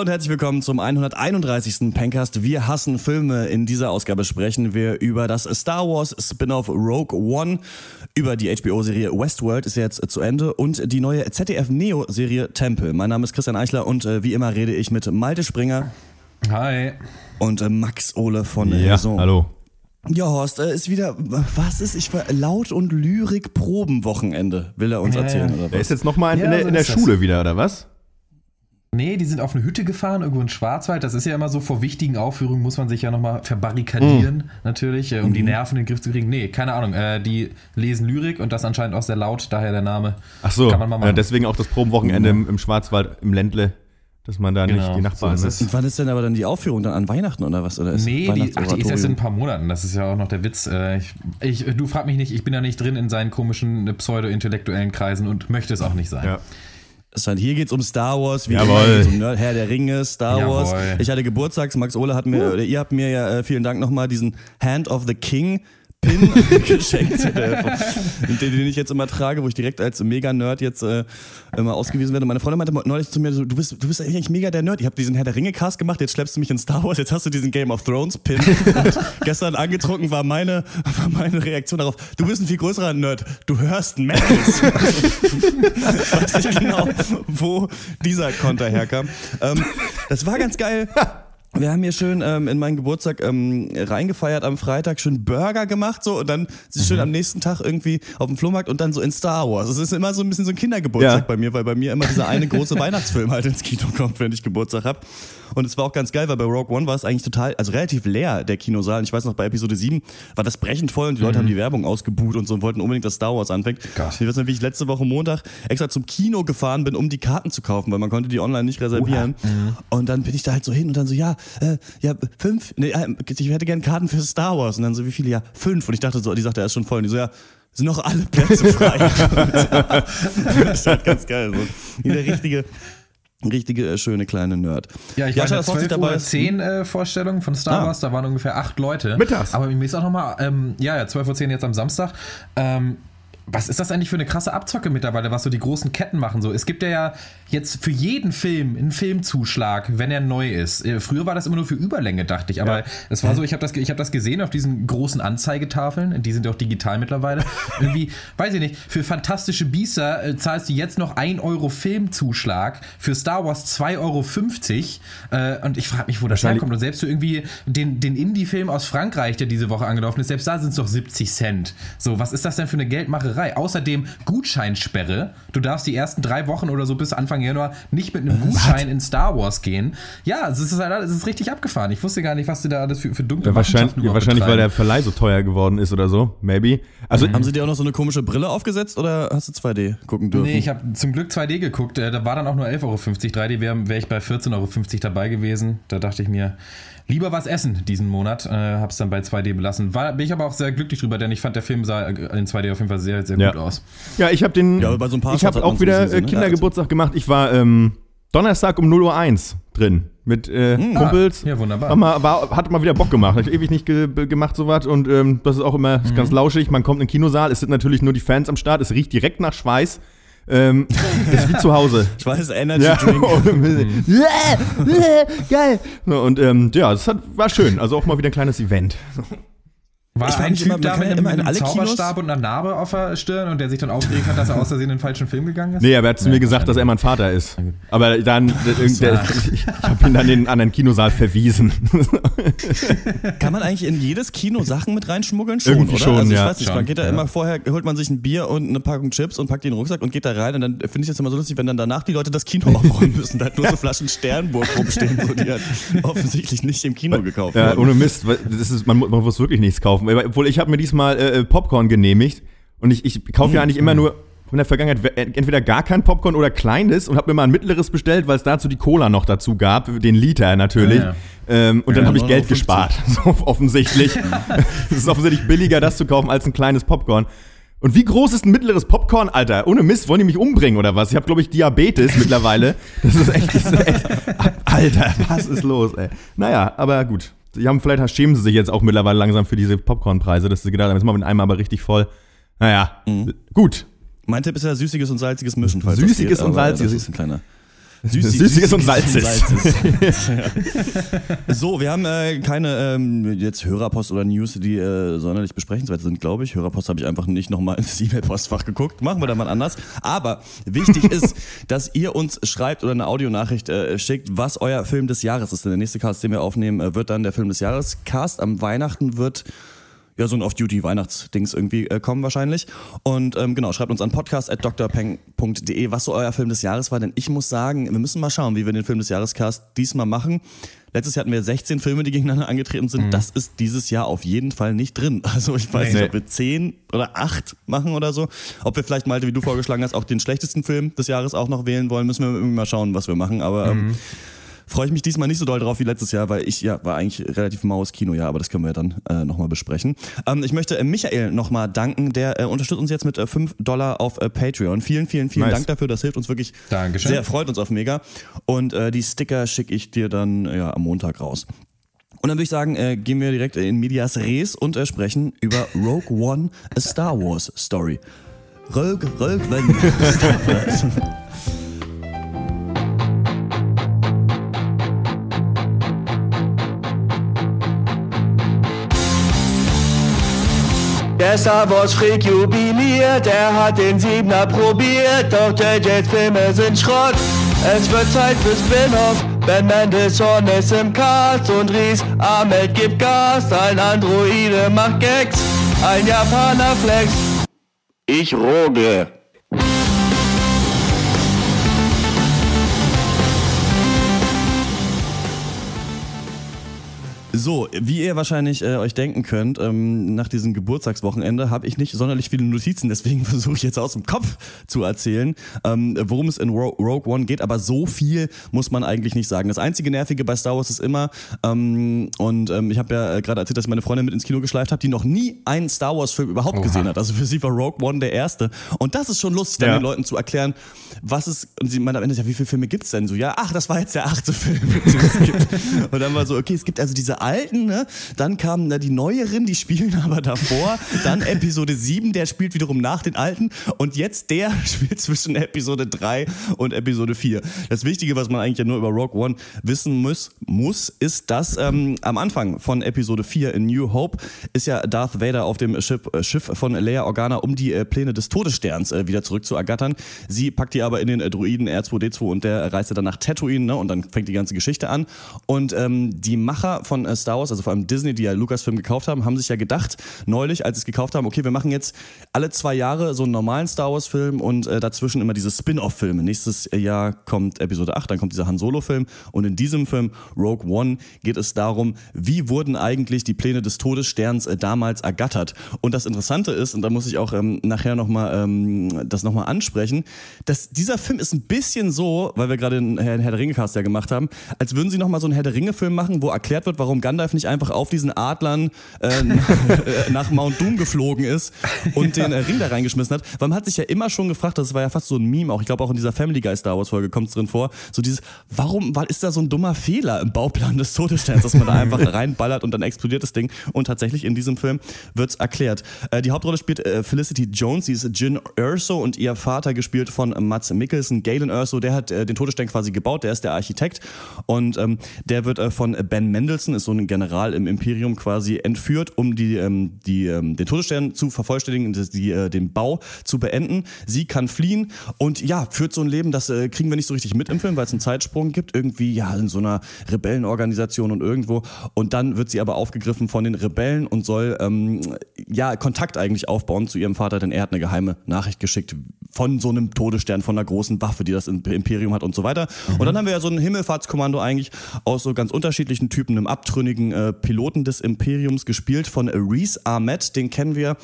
Hallo und herzlich willkommen zum 131. Pencast. Wir hassen Filme. In dieser Ausgabe sprechen wir über das Star Wars Spin-off Rogue One, über die HBO-Serie Westworld ist jetzt zu Ende und die neue ZDF-Neo-Serie Temple. Mein Name ist Christian Eichler und äh, wie immer rede ich mit Malte Springer. Hi. Und äh, Max Ole von Ja, Raison. hallo. Ja, Horst, äh, ist wieder, was ist? Ich war Laut- und Lyrik-Probenwochenende, will er uns Ja, erzählen, ja. oder Der was? ist jetzt nochmal in, Ja, in der, so in der ist das. Schule wieder, oder was? Nee, die sind auf eine Hütte gefahren, irgendwo in Schwarzwald. Das ist ja immer so, vor wichtigen Aufführungen muss man sich ja nochmal verbarrikadieren, natürlich, äh, um die Nerven in den Griff zu kriegen. Nee, keine Ahnung. Äh, die lesen Lyrik und das anscheinend auch sehr laut, daher der Name. Ach so, Kann man mal machen. ja, deswegen auch das Probenwochenende im, im Schwarzwald, im Ländle, dass man da Genau, nicht die Nachbarn so ne? ist es. Und wann ist denn aber dann die Aufführung? Dann an Weihnachten oder was? Oder ist Nee, die, ach, die ist erst in ein paar Monaten. Das ist ja auch noch der Witz. Äh, Ich, ich, du frag mich nicht, ich bin ja nicht drin in seinen komischen äh, pseudo-intellektuellen Kreisen und möchte es auch nicht sein. Ja. Das heißt, hier geht's um Star Wars, wie Jawohl. immer geht's um Nerd, Herr der Ringe, Star Jawohl. Wars. Ich hatte Geburtstags, Max Ole hat mir, oder ihr habt mir ja, äh, vielen Dank nochmal diesen Hand of the King Pin geschenkt, äh, den, den ich jetzt immer trage, wo ich direkt als Mega-Nerd jetzt äh, immer ausgewiesen werde. Meine Freundin meinte neulich zu mir, so, du bist, du bist eigentlich mega der Nerd. Ich habe diesen Herr der Ringe-Cast gemacht, jetzt schleppst du mich in Star Wars, jetzt hast du diesen Game of Thrones-Pin. Und gestern angetrunken war meine, war meine Reaktion darauf, du bist ein viel größerer Nerd, du hörst Metals. Ich weiß nicht genau, wo dieser Konter herkam. Ähm, das war ganz geil. Wir haben hier schön ähm, in meinen Geburtstag ähm, reingefeiert am Freitag, schön Burger gemacht so und dann schön am nächsten Tag irgendwie auf dem Flohmarkt und dann so in Star Wars. Es ist immer so ein bisschen so ein Kindergeburtstag Ja. bei mir, weil bei mir immer dieser eine große Weihnachtsfilm halt ins Kino kommt, wenn ich Geburtstag habe. Und es war auch ganz geil, weil bei Rogue One war es eigentlich total, also relativ leer, der Kinosaal. Und ich weiß noch, bei Episode 7 war das brechend voll und die Leute haben die Werbung ausgebuht und so und wollten unbedingt, dass Star Wars anfängt. Gott. Ich weiß noch, wie ich letzte Woche Montag extra zum Kino gefahren bin, um die Karten zu kaufen, weil man konnte die online nicht reservieren. Und dann bin ich da halt so hin und dann so, ja, äh, ja, fünf, nee, äh, ich hätte gerne Karten für Star Wars. Und dann so, wie viele? Ja, fünf. Und ich dachte so, die sagte, er ist schon voll. Und die so, ja, sind noch alle Plätze frei. das ist halt ganz geil. So. Der richtige, richtige, äh, schöne kleine Nerd. Ja, ich war in der dass Horst nicht 12 Uhr ist. 10 äh, Vorstellung von Star Ah. Wars, da waren ungefähr acht Leute. Mittags. Aber mir ist auch nochmal, ähm, ja, ja, 12 Uhr 10 jetzt am Samstag. Ähm, was ist das eigentlich für eine krasse Abzocke mittlerweile, was so die großen Ketten machen? So, es gibt ja, ja jetzt für jeden Film einen Filmzuschlag, wenn er neu ist. Äh, Früher war das immer nur für Überlänge, dachte ich. Aber Ja. es war so, ich habe das, ich hab das gesehen auf diesen großen Anzeigetafeln. Die sind ja auch digital mittlerweile. Irgendwie, weiß ich nicht, für fantastische Biester äh, zahlst du jetzt noch 1 Euro Filmzuschlag, für Star Wars 2,50 Euro. Äh, und ich frage mich, wo das herkommt. Und selbst für irgendwie den, den Indie-Film aus Frankreich, der diese Woche angelaufen ist, selbst da sind es doch 70 Cent. So, was ist das denn für eine Geldmacherei? Außerdem Gutscheinsperre. Du darfst die ersten drei Wochen oder so bis Anfang Januar nicht mit einem Gutschein in Star Wars gehen. Ja, es ist, halt, es ist richtig abgefahren. Ich wusste gar nicht, was du da alles für, für dunkle Ja, wahrscheinlich, wahrscheinlich weil der. Verleih so teuer geworden ist oder so. Maybe. Also, Haben sie dir auch noch so eine komische Brille aufgesetzt oder hast du 2D gucken dürfen? Nee, ich habe zum Glück 2D geguckt. Äh, Da war dann auch nur 11,50 Euro. 3D wäre wär ich bei 14,50 Euro dabei gewesen. Da dachte ich mir, lieber was essen diesen Monat. Äh, hab's dann bei 2D belassen. War, bin ich aber auch sehr glücklich drüber, denn ich fand, der Film sah äh, in 2D auf jeden Fall sehr, sehr Ja. gut aus. ja, ich habe den. Ja, bei so ein paar ich habe auch wieder gesehen, äh, ne? Kindergeburtstag gemacht. Ich war ähm, Donnerstag um 0 Uhr 1 drin. Mit äh, Kumpels. Ah, ja, wunderbar. Mal, war, hat mal wieder Bock gemacht. Hab ich ewig nicht ge gemacht, sowas. Und ähm, das ist auch immer Mhm. ganz lauschig. Man kommt in den Kinosaal, es sind natürlich nur die Fans am Start. Es riecht direkt nach Schweiß. Ähm, ist wie zu Hause. Ich weiß, Energy Ja, Drink. und- geil. Und ähm, ja, das hat, war schön. Also auch mal wieder ein kleines Event. War Ich ein Typ immer, man da kann mit ja einem, immer in mit einem alle Kinos- Zauberstab und einer Narbe auf der Stirn und der sich dann aufgeregt hat, dass er aus Versehen in den falschen Film gegangen ist? Nee, aber er hat zu mir gesagt, dass er mein Vater ist. Aber dann, der, ich, ich habe ihn dann in einen anderen Kinosaal verwiesen. Kann man eigentlich in jedes Kino Sachen mit reinschmuggeln? Schon, Irgendwie oder? schon, also ich ja. weiß nicht, man Schon, geht da ja. immer vorher, holt man sich ein Bier und eine Packung Chips und packt die in den Rucksack und geht da rein und dann finde ich das immer so lustig, wenn dann danach die Leute das Kino aufräumen müssen. Da halt nur so Flaschen Sternburg rumstehen, so, die halt offensichtlich nicht im Kino gekauft Ja, ohne Mist. Das ist, man, man muss wirklich nichts kaufen. Obwohl ich habe mir diesmal äh, Popcorn genehmigt und ich, ich kaufe ja eigentlich immer nur in der Vergangenheit we- entweder gar kein Popcorn oder kleines und habe mir mal ein mittleres bestellt, weil es dazu die Cola noch dazu gab, den Liter natürlich. Ja, ja. Ähm, und dann Ja, habe ich 9,50 Geld gespart, so offensichtlich. Es ist offensichtlich billiger, das zu kaufen, als ein kleines Popcorn. Und wie groß ist ein mittleres Popcorn, Alter? Ohne Mist, wollen die mich umbringen oder was? Ich habe, glaube ich, Diabetes mittlerweile. Das ist echt, das ist echt. Alter, was ist los, ey? Naja, aber gut. Sie haben, vielleicht schämen sie sich jetzt auch mittlerweile langsam für diese Popcornpreise, dass sie gedacht haben, jetzt machen wir den Eimer aber richtig voll. Naja, gut. Mein Tipp ist ja süßiges und salziges Mischen. Falls Süßiges geht, und salziges. Ist ein kleiner. Süßi, Süßiges und. Salzes. so, wir haben äh, keine ähm, jetzt Hörerpost oder News, die äh, sonderlich besprechenswert sind, glaube ich. Hörerpost habe ich einfach nicht nochmal ins E-Mail-Postfach geguckt. Machen wir da mal anders. Aber wichtig ist, dass ihr uns schreibt oder eine Audionachricht äh, schickt, was euer Film des Jahres ist. Denn der nächste Cast, den wir aufnehmen, äh, wird dann der Film des Jahres. Cast am Weihnachten wird ja, so ein Off-Duty-Weihnachtsdings irgendwie äh, kommen wahrscheinlich. Und ähm, genau, schreibt uns an podcast.drpeng.de, was so euer Film des Jahres war. Denn ich muss sagen, wir müssen mal schauen, wie wir den Film des Jahrescast diesmal machen. Letztes Jahr hatten wir 16 Filme, die gegeneinander angetreten sind. Das ist dieses Jahr auf jeden Fall nicht drin. Also ich weiß Nee. nicht, ob wir 10 oder 8 machen oder so. Ob wir vielleicht mal, wie du vorgeschlagen hast, auch den schlechtesten Film des Jahres auch noch wählen wollen, müssen wir irgendwie mal schauen, was wir machen. Aber ähm, freue ich mich diesmal nicht so doll drauf wie letztes Jahr, weil ich ja war eigentlich relativ maues Kino, ja, aber das können wir dann äh, nochmal besprechen. Ähm, ich möchte äh, Michael nochmal danken, der äh, unterstützt uns jetzt mit äh, 5 Dollar auf äh, Patreon. Vielen, vielen, vielen Nice. Dank dafür, das hilft uns wirklich Dankeschön. sehr, freut uns auf mega. Und äh, die Sticker schicke ich dir dann äh, ja, am Montag raus. Und dann würde ich sagen, äh, gehen wir direkt in Medias Res und äh, sprechen über Rogue One, a Star Wars Story. Rogue, Rogue One, Star Wars. Star Wars Freak jubiliert, er hat den Siebener probiert, doch JJs Filme sind Schrott. Es wird Zeit für Spin-off, Ben Mendelssohn ist im Cast und Ries Ahmed gibt Gas, ein Androide macht Gags, ein Japaner flex. Ich roge. So, wie ihr wahrscheinlich äh, euch denken könnt, ähm, nach diesem Geburtstagswochenende habe ich nicht sonderlich viele Notizen, deswegen versuche ich jetzt aus dem Kopf zu erzählen, ähm, worum es in Ro Rogue One geht, aber so viel muss man eigentlich nicht sagen. Das einzige Nervige bei Star Wars ist immer, ähm, und ähm, ich habe ja äh, gerade erzählt, dass ich meine Freundin mit ins Kino geschleift habe, die noch nie einen Star Wars-Film überhaupt Oha. gesehen hat. Also für sie war Rogue One der erste. Und das ist schon lustig, dann Ja. den Leuten zu erklären, was es, und sie meint am Ende, ja, wie viele Filme gibt's denn so? Ja, ach, das war jetzt der achte Film, den es gibt. Und dann war so, okay, es gibt also diese alten, ne? Dann kamen ne, die neueren, die spielen aber davor. Dann Episode 7, der spielt wiederum nach den alten. Und jetzt der spielt zwischen Episode 3 und Episode 4. Das Wichtige, was man eigentlich ja nur über Rogue One wissen muss, muss ist, dass ähm, am Anfang von Episode 4 in New Hope ist ja Darth Vader auf dem Schiff, äh, Schiff von Leia Organa, um die äh, Pläne des Todessterns äh, wieder zurück zu ergattern. Sie packt die aber in den äh, Druiden R2D2 und der reist dann nach Tatooine, ne? Und dann fängt die ganze Geschichte an. Und ähm, die Macher von äh, Star Wars, also vor allem Disney, die ja Lucasfilm gekauft haben, haben sich ja gedacht, neulich, als sie es gekauft haben, okay, wir machen jetzt alle zwei Jahre so einen normalen Star Wars-Film und äh, dazwischen immer diese Spin-off-Filme. Nächstes Jahr kommt Episode 8, dann kommt dieser Han Solo-Film und in diesem Film Rogue One geht es darum, wie wurden eigentlich die Pläne des Todessterns äh, damals ergattert. Und das Interessante ist, und da muss ich auch ähm, nachher nochmal ähm, das nochmal ansprechen, dass dieser Film ist ein bisschen so, weil wir gerade einen Herr, Herr der Ringe-Cast ja gemacht haben, als würden sie nochmal so einen Herr der Ringe-Film machen, wo erklärt wird, warum Gandalf nicht einfach auf diesen Adlern äh, nach, Mount Doom geflogen ist und den äh, Ring da reingeschmissen hat. Weil man hat sich ja immer schon gefragt, das war ja fast so ein Meme auch, ich glaube auch in dieser Family Guy Star Wars Folge kommt es drin vor, so dieses, warum war, ist da so ein dummer Fehler im Bauplan des Todessterns, dass man da einfach reinballert und dann explodiert das Ding und tatsächlich in diesem Film wird's erklärt. Äh, die Hauptrolle spielt äh, Felicity Jones, sie ist Jin Erso und ihr Vater gespielt von Mats Mikkelsen, Galen Erso, der hat äh, den Todesstern quasi gebaut, der ist der Architekt und ähm, der wird äh, von Ben Mendelssohn, ist so ein General im Imperium quasi entführt, um die, ähm, die, ähm, den Todesstern zu vervollständigen, die, äh, den Bau zu beenden. Sie kann fliehen und ja, führt so ein Leben, das äh, kriegen wir nicht so richtig mit im Film, weil es einen Zeitsprung gibt, irgendwie ja in so einer Rebellenorganisation und irgendwo und dann wird sie aber aufgegriffen von den Rebellen und soll ähm, ja Kontakt eigentlich aufbauen zu ihrem Vater, denn er hat eine geheime Nachricht geschickt von so einem Todesstern, von einer großen Waffe, die das Imperium hat und so weiter. Und dann haben wir ja so ein Himmelfahrtskommando eigentlich aus so ganz unterschiedlichen Typen, einem abtrünnigen äh, Piloten des Imperiums gespielt von Reese Ahmed, den kennen wir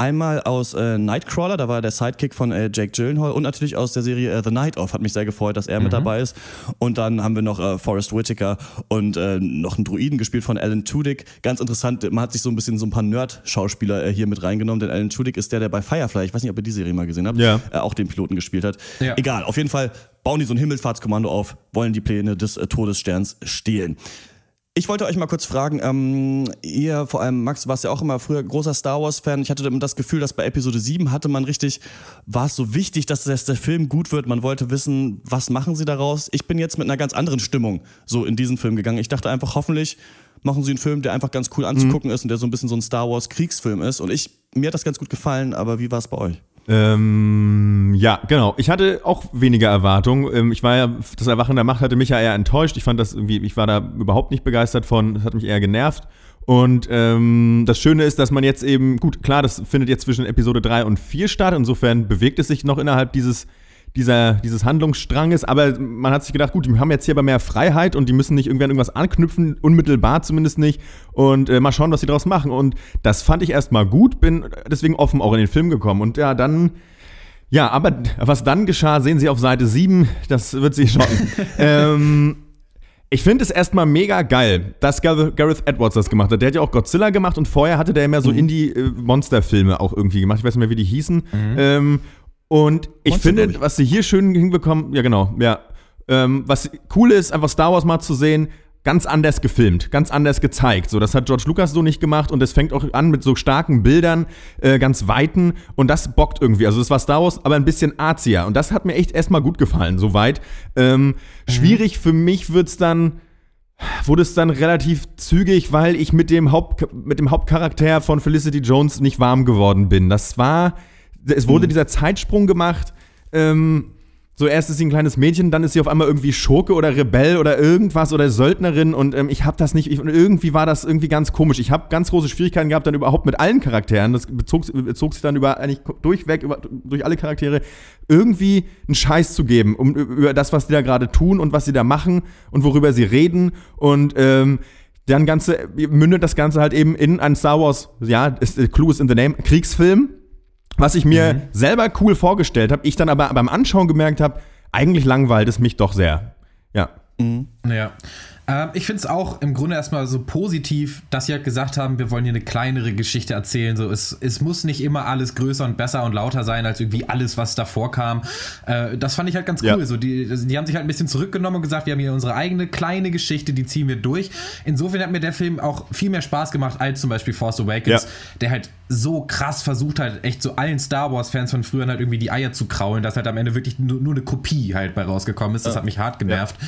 einmal aus äh, Nightcrawler, da war er der Sidekick von äh, Jake Gyllenhaal und natürlich aus der Serie äh, The Night Of, hat mich sehr gefreut, dass er mit dabei ist. Und dann haben wir noch äh, Forrest Whitaker und äh, noch einen Druiden gespielt von Alan Tudyk. Ganz interessant, man hat sich so ein bisschen so ein paar Nerd-Schauspieler äh, hier mit reingenommen, denn Alan Tudyk ist der, der bei Firefly, ich weiß nicht, ob ihr die Serie mal gesehen habt, Ja. auch den Piloten gespielt hat. Ja. Egal, auf jeden Fall bauen die so ein Himmelfahrtskommando auf, wollen die Pläne des Todessterns stehlen. Ich wollte euch mal kurz fragen, ähm, ihr, vor allem Max, warst ja auch immer früher großer Star Wars-Fan. Ich hatte immer das Gefühl, dass bei Episode 7 hatte man richtig, war es so wichtig, dass das, der Film gut wird. Man wollte wissen, was machen sie daraus. Ich bin jetzt mit einer ganz anderen Stimmung so in diesen Film gegangen. Ich dachte einfach, hoffentlich machen sie einen Film, der einfach ganz cool anzugucken mhm. ist und der so ein bisschen so ein Star Wars-Kriegsfilm ist. Und ich, mir hat das ganz gut gefallen, aber wie war es bei euch? Ähm, ja, genau. Ich hatte auch weniger Erwartungen. Ähm, ich war ja, das Erwachen der Macht hatte mich ja eher enttäuscht. Ich fand das irgendwie, ich war da überhaupt nicht begeistert von. Das hat mich eher genervt. Und ähm, das Schöne ist, dass man jetzt eben, gut, klar, das findet jetzt zwischen Episode 3 und 4 statt. Insofern bewegt es sich noch innerhalb dieses dieser, dieses Handlungsstranges, aber man hat sich gedacht, gut, die haben jetzt hier aber mehr Freiheit und die müssen nicht irgendwann irgendwas anknüpfen, unmittelbar zumindest nicht. Und äh, mal schauen, was sie daraus machen. Und das fand ich erstmal gut, bin deswegen offen auch in den Film gekommen. Und ja, dann. Ja, aber was dann geschah, sehen Sie auf Seite 7, das wird Sie schocken. ähm, ich finde es erstmal mega geil, dass Gareth Edwards das gemacht hat. Der hat ja auch Godzilla gemacht und vorher hatte der immer so mhm. Indie-Monster-Filme auch irgendwie gemacht. Ich weiß nicht mehr, wie die hießen. Mhm. Ähm, und ich Monster, finde, ich. was sie hier schön hinbekommen, ja genau, ja. Ähm, was cool ist, einfach Star Wars mal zu sehen, ganz anders gefilmt, ganz anders gezeigt. So, das hat George Lucas so nicht gemacht und es fängt auch an mit so starken Bildern, äh, ganz weiten und das bockt irgendwie. Also das war Star Wars, aber ein bisschen arzier und das hat mir echt erstmal gut gefallen, soweit. Ähm, mhm. Schwierig für mich wird's dann wurde es dann relativ zügig, weil ich mit dem, Haupt, mit dem Hauptcharakter von Felicity Jones nicht warm geworden bin. Das war es wurde mhm. dieser Zeitsprung gemacht. Ähm, so erst ist sie ein kleines Mädchen, dann ist sie auf einmal irgendwie Schurke oder Rebell oder irgendwas oder Söldnerin und ähm, ich habe das nicht, ich, irgendwie war das irgendwie ganz komisch. Ich habe ganz große Schwierigkeiten gehabt dann überhaupt mit allen Charakteren, das bezog, bezog sich dann über eigentlich durchweg über, durch alle Charaktere irgendwie einen Scheiß zu geben, um über das, was die da gerade tun und was sie da machen und worüber sie reden und ähm, dann ganze mündet das Ganze halt eben in ein Star Wars, ja, ist, Clue is in the name, Kriegsfilm was ich mir mhm. selber cool vorgestellt habe, ich dann aber beim Anschauen gemerkt habe, eigentlich langweilt es mich doch sehr. Ja. Mhm. Ja. Ähm, ich finde es auch im Grunde erstmal so positiv, dass sie halt gesagt haben, wir wollen hier eine kleinere Geschichte erzählen. So, es, es muss nicht immer alles größer und besser und lauter sein, als irgendwie alles, was davor kam. Äh, das fand ich halt ganz cool. Ja. So, die, die haben sich halt ein bisschen zurückgenommen und gesagt, wir haben hier unsere eigene kleine Geschichte, die ziehen wir durch. Insofern hat mir der Film auch viel mehr Spaß gemacht als zum Beispiel Force Awakens, ja. der halt so krass versucht hat, echt so allen Star Wars-Fans von früher halt irgendwie die Eier zu kraulen, dass halt am Ende wirklich nur, nur eine Kopie halt bei rausgekommen ist. Das hat mich hart genervt. Ja.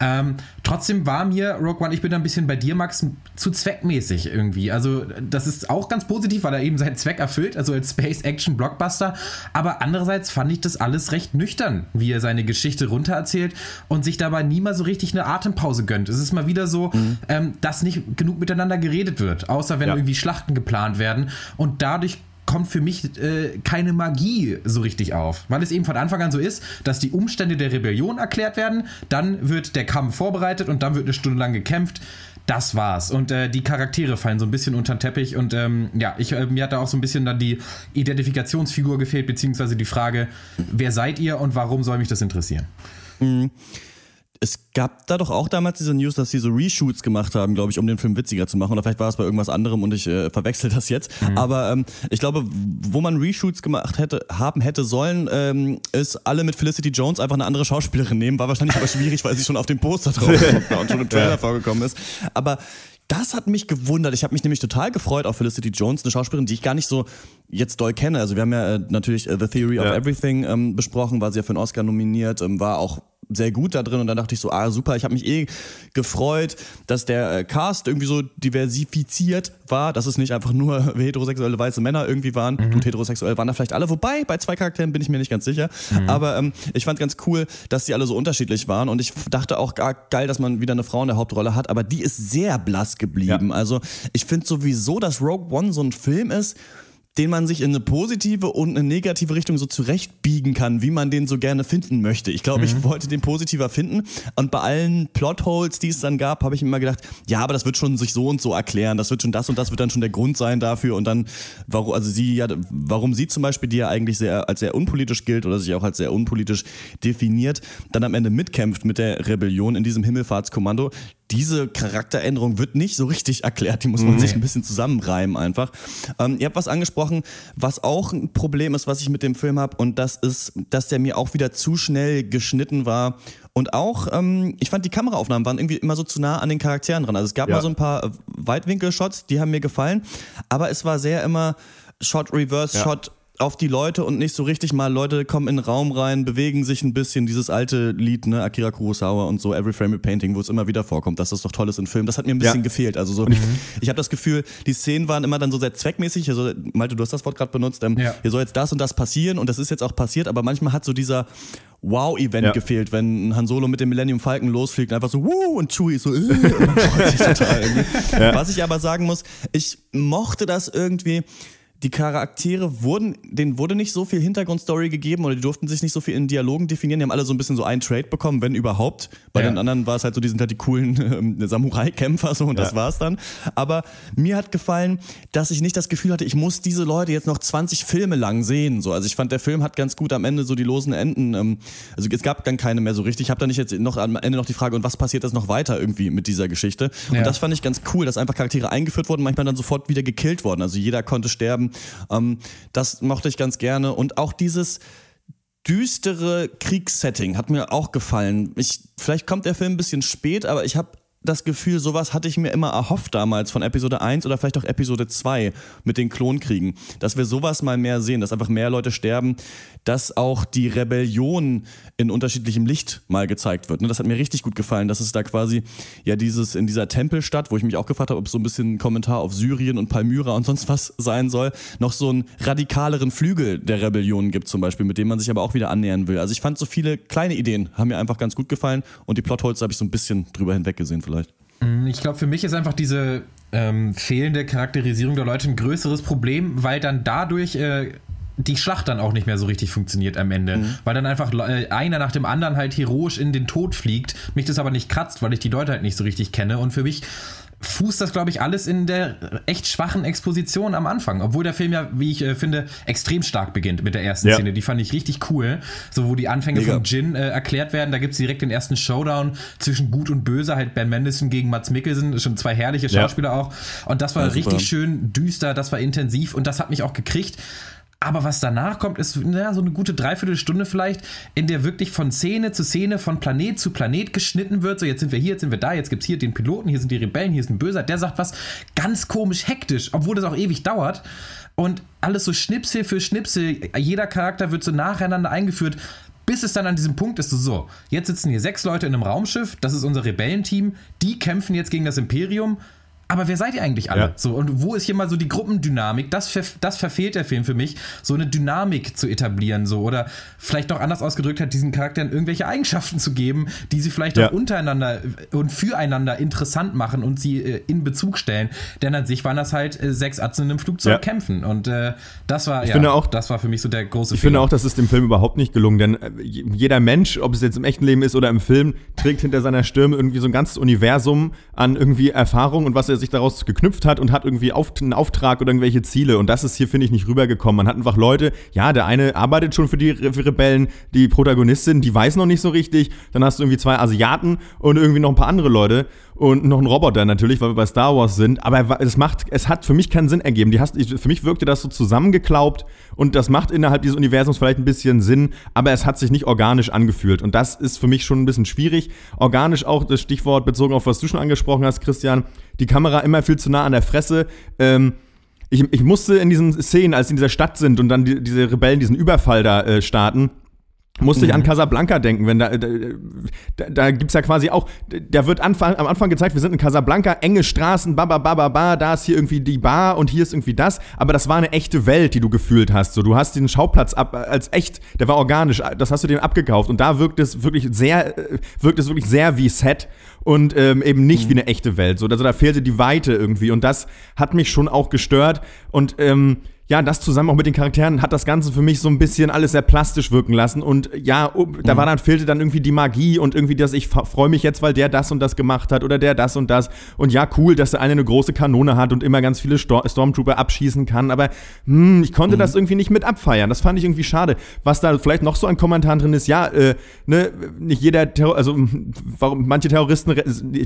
Ähm, trotzdem war mir Rogue One, ich bin da ein bisschen bei dir, Max, zu zweckmäßig irgendwie. Also, das ist auch ganz positiv, weil er eben seinen Zweck erfüllt, also als Space-Action-Blockbuster. Aber andererseits fand ich das alles recht nüchtern, wie er seine Geschichte runtererzählt und sich dabei nie mal so richtig eine Atempause gönnt. Es ist mal wieder so, mhm. ähm, dass nicht genug miteinander geredet wird, außer wenn ja. irgendwie Schlachten geplant werden. Und dadurch kommt für mich äh, keine Magie so richtig auf. Weil es eben von Anfang an so ist, dass die Umstände der Rebellion erklärt werden, dann wird der Kampf vorbereitet und dann wird eine Stunde lang gekämpft. Das war's. Und äh, die Charaktere fallen so ein bisschen unter den Teppich. Und ähm, ja, ich, äh, mir hat da auch so ein bisschen dann die Identifikationsfigur gefehlt, beziehungsweise die Frage, wer seid ihr und warum soll mich das interessieren? Mhm. Es gab da doch auch damals diese News, dass sie so Reshoots gemacht haben, glaube ich, um den Film witziger zu machen. Oder vielleicht war es bei irgendwas anderem und ich äh, verwechsel das jetzt. Mhm. Aber ähm, ich glaube, wo man Reshoots gemacht hätte, haben hätte sollen, ähm, ist alle mit Felicity Jones einfach eine andere Schauspielerin nehmen. War wahrscheinlich aber schwierig, weil sie schon auf dem Poster drauf war und schon im Trailer ja. vorgekommen ist. Aber das hat mich gewundert. Ich habe mich nämlich total gefreut auf Felicity Jones, eine Schauspielerin, die ich gar nicht so jetzt doll kenne. Also wir haben ja äh, natürlich äh, The Theory ja. of Everything ähm, besprochen, war sie ja für einen Oscar nominiert, ähm, war auch sehr gut da drin und dann dachte ich so, ah super, ich habe mich eh gefreut, dass der äh, Cast irgendwie so diversifiziert war, dass es nicht einfach nur heterosexuelle weiße Männer irgendwie waren. Mhm. Gut, heterosexuell waren da vielleicht alle, wobei bei zwei Charakteren bin ich mir nicht ganz sicher. Mhm. Aber ähm, ich fand ganz cool, dass die alle so unterschiedlich waren und ich dachte auch gar geil, dass man wieder eine Frau in der Hauptrolle hat, aber die ist sehr blass geblieben. Ja. Also ich finde sowieso, dass Rogue One so ein Film ist, den man sich in eine positive und eine negative Richtung so zurechtbiegen kann, wie man den so gerne finden möchte. Ich glaube, mhm. ich wollte den positiver finden und bei allen Plotholes, die es dann gab, habe ich immer gedacht, ja, aber das wird schon sich so und so erklären, das wird schon das und das wird dann schon der Grund sein dafür und dann, warum, also sie ja, warum sie zum Beispiel, die ja eigentlich sehr, als sehr unpolitisch gilt oder sich auch als sehr unpolitisch definiert, dann am Ende mitkämpft mit der Rebellion in diesem Himmelfahrtskommando, diese Charakteränderung wird nicht so richtig erklärt. Die muss man sich ein bisschen zusammenreimen einfach. Ähm, ihr habt was angesprochen, was auch ein Problem ist, was ich mit dem Film habe. Und das ist, dass der mir auch wieder zu schnell geschnitten war. Und auch, ähm, ich fand die Kameraaufnahmen waren irgendwie immer so zu nah an den Charakteren dran. Also es gab Ja. mal so ein paar äh, Weitwinkel-Shots, die haben mir gefallen. Aber es war sehr immer Shot, Reverse, Ja. Shot auf die Leute und nicht so richtig mal Leute kommen in den Raum rein, bewegen sich ein bisschen. Dieses alte Lied, ne, Akira Kurosawa und so, Every Frame a Painting, wo es immer wieder vorkommt, dass das doch toll ist in Filmen. Das hat mir ein bisschen Ja. gefehlt. Also so, ich habe das Gefühl, die Szenen waren immer dann so sehr zweckmäßig. Also, Malte, du hast das Wort gerade benutzt. Ähm, Ja. Hier soll jetzt das und das passieren und das ist jetzt auch passiert, aber manchmal hat so dieser Wow-Event Ja. gefehlt, wenn Han Solo mit dem Millennium Falcon losfliegt und einfach so, wuh, und Chewie ist so, äh, und man freut sich total irgendwie. Was ich aber sagen muss, ich mochte das irgendwie. Die Charaktere wurden, denen wurde nicht so viel Hintergrundstory gegeben oder die durften sich nicht so viel in Dialogen definieren. Die haben alle so ein bisschen so einen Trade bekommen, wenn überhaupt. Bei Ja. den anderen war es halt so, die sind halt die coolen ähm, Samurai-Kämpfer so und das Ja. war's dann. Aber mir hat gefallen, dass ich nicht das Gefühl hatte, ich muss diese Leute jetzt noch 20 Filme lang sehen. So. Also ich fand, der Film hat ganz gut am Ende so die losen Enden. Ähm, also es gab dann keine mehr so richtig. Ich habe da nicht jetzt noch am Ende noch die Frage, und was passiert jetzt noch weiter irgendwie mit dieser Geschichte? Und Ja. das fand ich ganz cool, dass einfach Charaktere eingeführt wurden, manchmal dann sofort wieder gekillt wurden. Also jeder konnte sterben. Ähm, das mochte ich ganz gerne. Und auch dieses düstere Kriegssetting hat mir auch gefallen. Ich, vielleicht kommt der Film ein bisschen spät, aber ich habe das Gefühl, sowas hatte ich mir immer erhofft damals von Episode 1 oder vielleicht auch Episode 2 mit den Klonkriegen, dass wir sowas mal mehr sehen, dass einfach mehr Leute sterben, dass auch die Rebellion in unterschiedlichem Licht mal gezeigt wird. Ne, Das hat mir richtig gut gefallen, dass es da quasi ja dieses in dieser Tempelstadt, wo ich mich auch gefragt habe, ob es so ein bisschen ein Kommentar auf Syrien und Palmyra und sonst was sein soll, noch so einen radikaleren Flügel der Rebellion gibt zum Beispiel, mit dem man sich aber auch wieder annähern will. Also ich fand so viele kleine Ideen, haben mir einfach ganz gut gefallen und die Plotholes habe ich so ein bisschen drüber hinweg gesehen vielleicht. Ich glaube, für mich ist einfach diese ähm, fehlende Charakterisierung der Leute ein größeres Problem, weil dann dadurch äh, die Schlacht dann auch nicht mehr so richtig funktioniert am Ende. Weil dann einfach äh, einer nach dem anderen halt heroisch in den Tod fliegt, mich das aber nicht kratzt, weil ich die Leute halt nicht so richtig kenne. Und für mich fußt das, glaube ich, alles in der echt schwachen Exposition am Anfang. Obwohl der Film ja, wie ich äh, finde, extrem stark beginnt mit der ersten Ja. Szene. Die fand ich richtig cool. So, wo die Anfänge Mega. von Jin äh, erklärt werden. Da gibt es direkt den ersten Showdown zwischen Gut und Böse, halt Ben Mendelsohn gegen Mats Mikkelsen. Schon zwei herrliche Ja. Schauspieler auch. Und das war Ja, richtig schön düster, das war intensiv und das hat mich auch gekriegt. Aber was danach kommt, ist naja, so eine gute Dreiviertelstunde vielleicht, in der wirklich von Szene zu Szene, von Planet zu Planet geschnitten wird. So, jetzt sind wir hier, jetzt sind wir da, jetzt gibt's hier den Piloten, hier sind die Rebellen, hier ist ein Böser, der sagt was ganz komisch hektisch, obwohl das auch ewig dauert. Und alles so Schnipsel für Schnipsel, jeder Charakter wird so nacheinander eingeführt, bis es dann an diesem Punkt ist, so, jetzt sitzen hier sechs Leute in einem Raumschiff, das ist unser Rebellenteam, die kämpfen jetzt gegen das Imperium. Aber wer seid ihr eigentlich alle? Ja. So, und wo ist hier mal so die Gruppendynamik? Das, das verfehlt der Film für mich, so eine Dynamik zu etablieren, so oder vielleicht noch anders ausgedrückt hat, diesen Charakteren irgendwelche Eigenschaften zu geben, die sie vielleicht Ja. auch untereinander und füreinander interessant machen und sie äh, in Bezug stellen. Denn an sich waren das halt äh, sechs Atzen in einem Flugzeug Ja. kämpfen. Und äh, das war, ja, finde auch- das war für mich so der große Ich finde auch, das ist dem Film überhaupt nicht gelungen, denn äh, jeder Mensch, ob es jetzt im echten Leben ist oder im Film, trägt hinter seiner Stirn irgendwie so ein ganzes Universum an irgendwie Erfahrung und was er sich daraus geknüpft hat und hat irgendwie auf, einen Auftrag oder irgendwelche Ziele. Und das ist hier, finde ich, nicht rübergekommen. Man hat einfach Leute, ja, der eine arbeitet schon für die für Rebellen, die Protagonistin, die weiß noch nicht so richtig. Dann hast du irgendwie zwei Asiaten und irgendwie noch ein paar andere Leute und noch ein Roboter natürlich, weil wir bei Star Wars sind. Aber er es macht, es hat für mich keinen Sinn ergeben. Die hast, für mich wirkte das so zusammengeklaubt und das macht innerhalb dieses Universums vielleicht ein bisschen Sinn, aber es hat sich nicht organisch angefühlt. Und das ist für mich schon ein bisschen schwierig. Organisch auch das Stichwort bezogen auf was du schon angesprochen hast, Christian. Die Kamera immer viel zu nah an der Fresse. Ähm, ich, ich musste in diesen Szenen, als sie in dieser Stadt sind und dann die, diese Rebellen diesen Überfall da äh, starten, musste ich an Casablanca denken, wenn da, da, da, da gibt's ja quasi auch, da wird Anfang, am Anfang gezeigt, wir sind in Casablanca, enge Straßen, ba, ba, ba, ba, ba, da ist hier irgendwie die Bar und hier ist irgendwie das, aber das war eine echte Welt, die du gefühlt hast, so, du hast den Schauplatz ab, als echt, der war organisch, das hast du dem abgekauft. Und da wirkt es wirklich sehr, äh, wirkt es wirklich sehr wie Set und ähm, eben nicht wie eine echte Welt, so, also da fehlte die Weite irgendwie. Und das hat mich schon auch gestört. Und ähm, ja, das zusammen auch mit den Charakteren hat das Ganze für mich so ein bisschen alles sehr plastisch wirken lassen. Und ja, oh, da war dann, fehlte dann irgendwie die Magie und irgendwie das, ich freue mich jetzt, weil der das und das gemacht hat oder der das und das. Und ja, cool, dass der eine eine große Kanone hat und immer ganz viele Stor Stormtrooper abschießen kann. Aber hm, ich konnte mhm. das irgendwie nicht mit abfeiern. Das fand ich irgendwie schade. Was da vielleicht noch so ein Kommentar drin ist, ja, äh, ne, nicht jeder, Terror also warum manche Terroristen,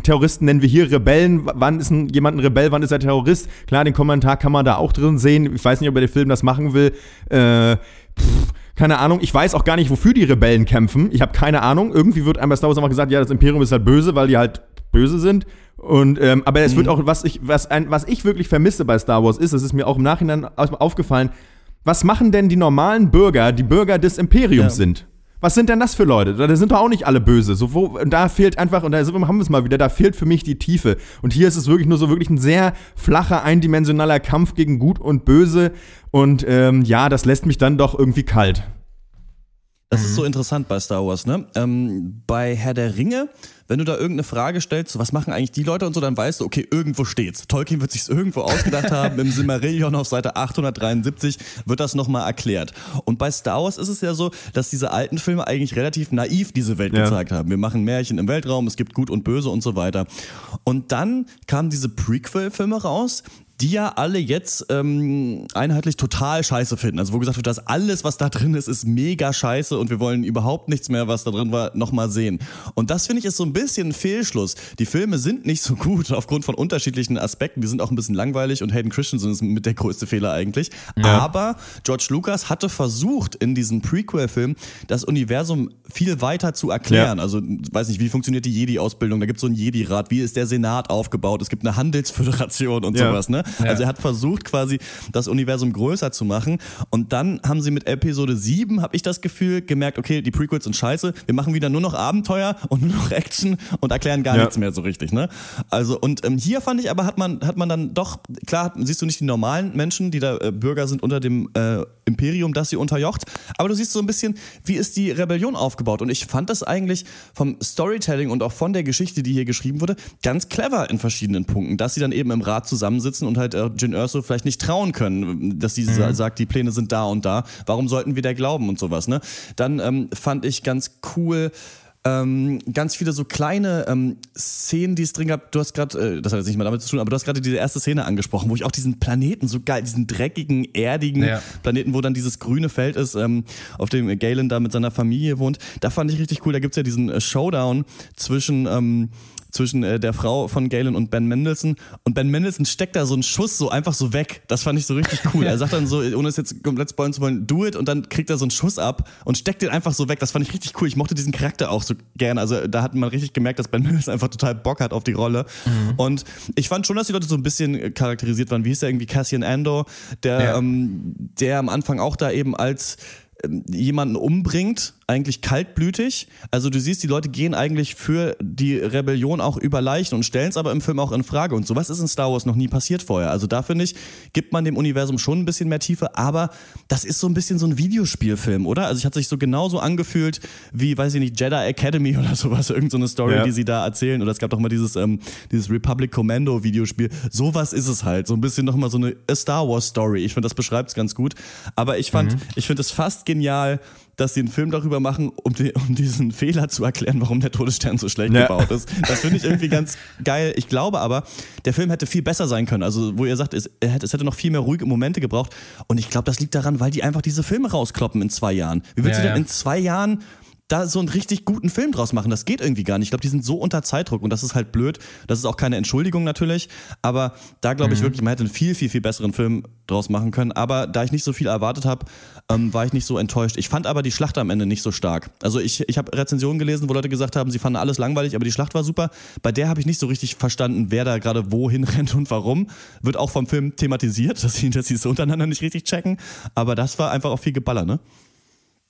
Terroristen nennen wir hier Rebellen. Wann ist ein, jemand ein Rebell, wann ist er Terrorist? Klar, den Kommentar kann man da auch drin sehen. Ich weiß nicht, ob der Film das machen will. Äh, pff, keine Ahnung. Ich weiß auch gar nicht, wofür die Rebellen kämpfen. Ich habe keine Ahnung. Irgendwie wird einmal Star Wars einfach gesagt, ja, das Imperium ist halt böse, weil die halt böse sind. Und ähm, aber es mhm. wird auch, was ich, was, ein, was ich wirklich vermisse bei Star Wars ist, das ist mir auch im Nachhinein aufgefallen, was machen denn die normalen Bürger, die Bürger des Imperiums ja. sind? Was sind denn das für Leute? Da sind doch auch nicht alle böse. So, wo, da fehlt einfach, und da haben wir es mal wieder, da fehlt für mich die Tiefe. Und hier ist es wirklich nur so wirklich ein sehr flacher, eindimensionaler Kampf gegen Gut und Böse. Und ähm, ja, das lässt mich dann doch irgendwie kalt. Das mhm. ist so interessant bei Star Wars, ne? Ähm, bei Herr der Ringe, wenn du da irgendeine Frage stellst, so, was machen eigentlich die Leute und so, dann weißt du, okay, irgendwo steht's. Tolkien wird sich's irgendwo ausgedacht haben. Im Silmarillion auf Seite 873 wird das nochmal erklärt. Und bei Star Wars ist es ja so, dass diese alten Filme eigentlich relativ naiv diese Welt ja. gezeigt haben. Wir machen Märchen im Weltraum, es gibt Gut und Böse und so weiter. Und dann kamen diese Prequel-Filme raus, die ja alle jetzt ähm, einheitlich total scheiße finden. Also wo gesagt wird, dass alles, was da drin ist, ist mega scheiße und wir wollen überhaupt nichts mehr, was da drin war, nochmal sehen. Und das finde ich ist so ein bisschen ein Fehlschluss. Die Filme sind nicht so gut aufgrund von unterschiedlichen Aspekten. Die sind auch ein bisschen langweilig und Hayden Christensen ist mit der größte Fehler eigentlich. Ja. Aber George Lucas hatte versucht, in diesem Prequel-Film das Universum viel weiter zu erklären. Ja. Also, weiß nicht, wie funktioniert die Jedi-Ausbildung? Da gibt es so einen Jedi-Rat. Wie ist der Senat aufgebaut? Es gibt eine Handelsföderation und ja. sowas, ne? Ja. Also er hat versucht quasi das Universum größer zu machen und dann haben sie mit Episode 7, habe ich das Gefühl, gemerkt, okay, die Prequels sind scheiße, wir machen wieder nur noch Abenteuer und nur noch Action und erklären gar ja. nichts mehr so richtig, ne? Also und ähm, hier fand ich aber hat man hat man dann doch klar siehst du nicht die normalen Menschen, die da äh, Bürger sind unter dem äh, Imperium, das sie unterjocht, aber du siehst so ein bisschen, wie ist die Rebellion aufgebaut und ich fand das eigentlich vom Storytelling und auch von der Geschichte, die hier geschrieben wurde, ganz clever in verschiedenen Punkten, dass sie dann eben im Rat zusammensitzen und und halt äh, Jin Erso vielleicht nicht trauen können, dass sie mhm. sagt, die Pläne sind da und da. Warum sollten wir der glauben und sowas, ne? Dann ähm, fand ich ganz cool, ähm, ganz viele so kleine ähm, Szenen, die es drin gab. Du hast gerade, äh, das hat jetzt nicht mal damit zu tun, aber du hast gerade diese erste Szene angesprochen, wo ich auch diesen Planeten so geil, diesen dreckigen, erdigen ja. Planeten, wo dann dieses grüne Feld ist, ähm, auf dem Galen da mit seiner Familie wohnt. Da fand ich richtig cool. Da gibt es ja diesen äh, Showdown zwischen ähm, zwischen äh, der Frau von Galen und Ben Mendelssohn. Und Ben Mendelssohn steckt da so einen Schuss so einfach so weg. Das fand ich so richtig cool. Er sagt dann so, ohne es jetzt komplett spoilern zu wollen, do it und dann kriegt er so einen Schuss ab und steckt den einfach so weg. Das fand ich richtig cool. Ich mochte diesen Charakter auch so gerne. Also da hat man richtig gemerkt, dass Ben Mendelssohn einfach total Bock hat auf die Rolle. Mhm. Und ich fand schon, dass die Leute so ein bisschen charakterisiert waren. Wie hieß der irgendwie Cassian Andor, der, ja. ähm, der am Anfang auch da eben als ähm, jemanden umbringt eigentlich kaltblütig. Also du siehst, die Leute gehen eigentlich für die Rebellion auch über Leichen und stellen es aber im Film auch in Frage. Und sowas ist in Star Wars noch nie passiert vorher. Also da finde ich, gibt man dem Universum schon ein bisschen mehr Tiefe, aber das ist so ein bisschen so ein Videospielfilm, oder? Also ich hatte sich so genauso angefühlt wie, weiß ich nicht, Jedi Academy oder sowas, irgendeine so eine Story, ja. die sie da erzählen. Oder es gab doch mal dieses, ähm, dieses Republic Commando Videospiel. Sowas ist es halt. So ein bisschen nochmal so eine Star Wars Story. Ich finde, das beschreibt es ganz gut. Aber ich fand, mhm. ich finde es fast genial, dass sie einen Film darüber machen, um, die, um diesen Fehler zu erklären, warum der Todesstern so schlecht ja. gebaut ist. Das finde ich irgendwie ganz geil. Ich glaube aber, der Film hätte viel besser sein können. Also, wo ihr sagt, es, es hätte noch viel mehr ruhige Momente gebraucht. Und ich glaube, das liegt daran, weil die einfach diese Filme rauskloppen in zwei Jahren. Wie willst ja, du denn in zwei Jahren da so einen richtig guten Film draus machen. Das geht irgendwie gar nicht. Ich glaube, die sind so unter Zeitdruck und das ist halt blöd. Das ist auch keine Entschuldigung natürlich, aber da glaube ich mhm. wirklich, man hätte einen viel, viel, viel besseren Film draus machen können. Aber da ich nicht so viel erwartet habe, ähm, war ich nicht so enttäuscht. Ich fand aber die Schlacht am Ende nicht so stark. Also ich, ich habe Rezensionen gelesen, wo Leute gesagt haben, sie fanden alles langweilig, aber die Schlacht war super. Bei der habe ich nicht so richtig verstanden, wer da gerade wohin rennt und warum. Wird auch vom Film thematisiert, dass sie, dass sie es untereinander nicht richtig checken. Aber das war einfach auch viel Geballer, ne?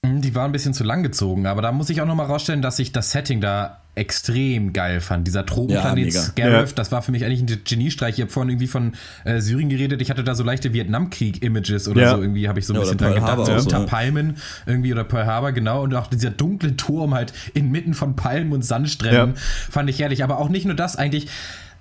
Die war ein bisschen zu lang gezogen, aber da muss ich auch nochmal rausstellen, dass ich das Setting da extrem geil fand. Dieser Tropenplanet ja, Scarif, ja. das war für mich eigentlich ein Geniestreich. Ich habe vorhin irgendwie von äh, Syrien geredet. Ich hatte da so leichte Vietnamkrieg-Images oder ja. so. Irgendwie habe ich so ein bisschen dran gedacht. So unter so, Palmen irgendwie oder Pearl Harbor, genau. Und auch dieser dunkle Turm halt inmitten von Palmen und Sandstränden fand ich herrlich. Aber auch nicht nur das, eigentlich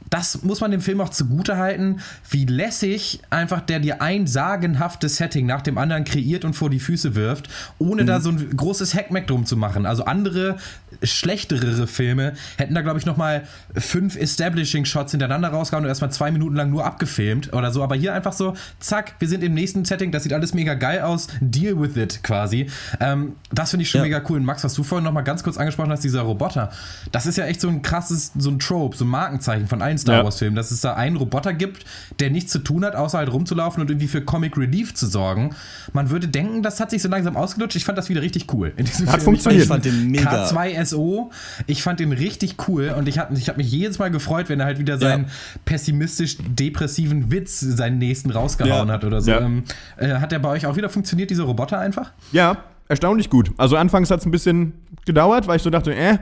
das muss man dem Film auch zugute halten, wie lässig einfach der dir ein sagenhaftes Setting nach dem anderen kreiert und vor die Füße wirft, ohne da so ein großes Hackmack drum zu machen. Also andere, schlechtere Filme hätten da, glaube ich, nochmal fünf Establishing-Shots hintereinander rausgehauen und erstmal zwei Minuten lang nur abgefilmt oder so. Aber hier einfach so, zack, wir sind im nächsten Setting, das sieht alles mega geil aus, deal with it quasi. Ähm, das finde ich schon Ja. mega cool. Und Max, was du vorhin nochmal ganz kurz angesprochen hast, dieser Roboter, das ist ja echt so ein krasses, so ein Trope, so ein Markenzeichen von allen Star Ja. Wars-Filmen, dass es da einen Roboter gibt, der nichts zu tun hat, außer halt rumzulaufen und irgendwie für Comic Relief zu sorgen. Man würde denken, das hat sich so langsam ausgelutscht. Ich fand das wieder richtig cool. In diesem Hat Film. funktioniert. Ich fand den mega. K2SO, ich fand den richtig cool und ich habe ich hab mich jedes Mal gefreut, wenn er halt wieder seinen Ja. pessimistisch-depressiven Witz, seinen nächsten rausgehauen Ja. hat oder so. Ja. Ähm, äh, hat der bei euch auch wieder funktioniert, dieser Roboter einfach? Ja, erstaunlich gut. Also anfangs hat es ein bisschen gedauert, weil ich so dachte, äh,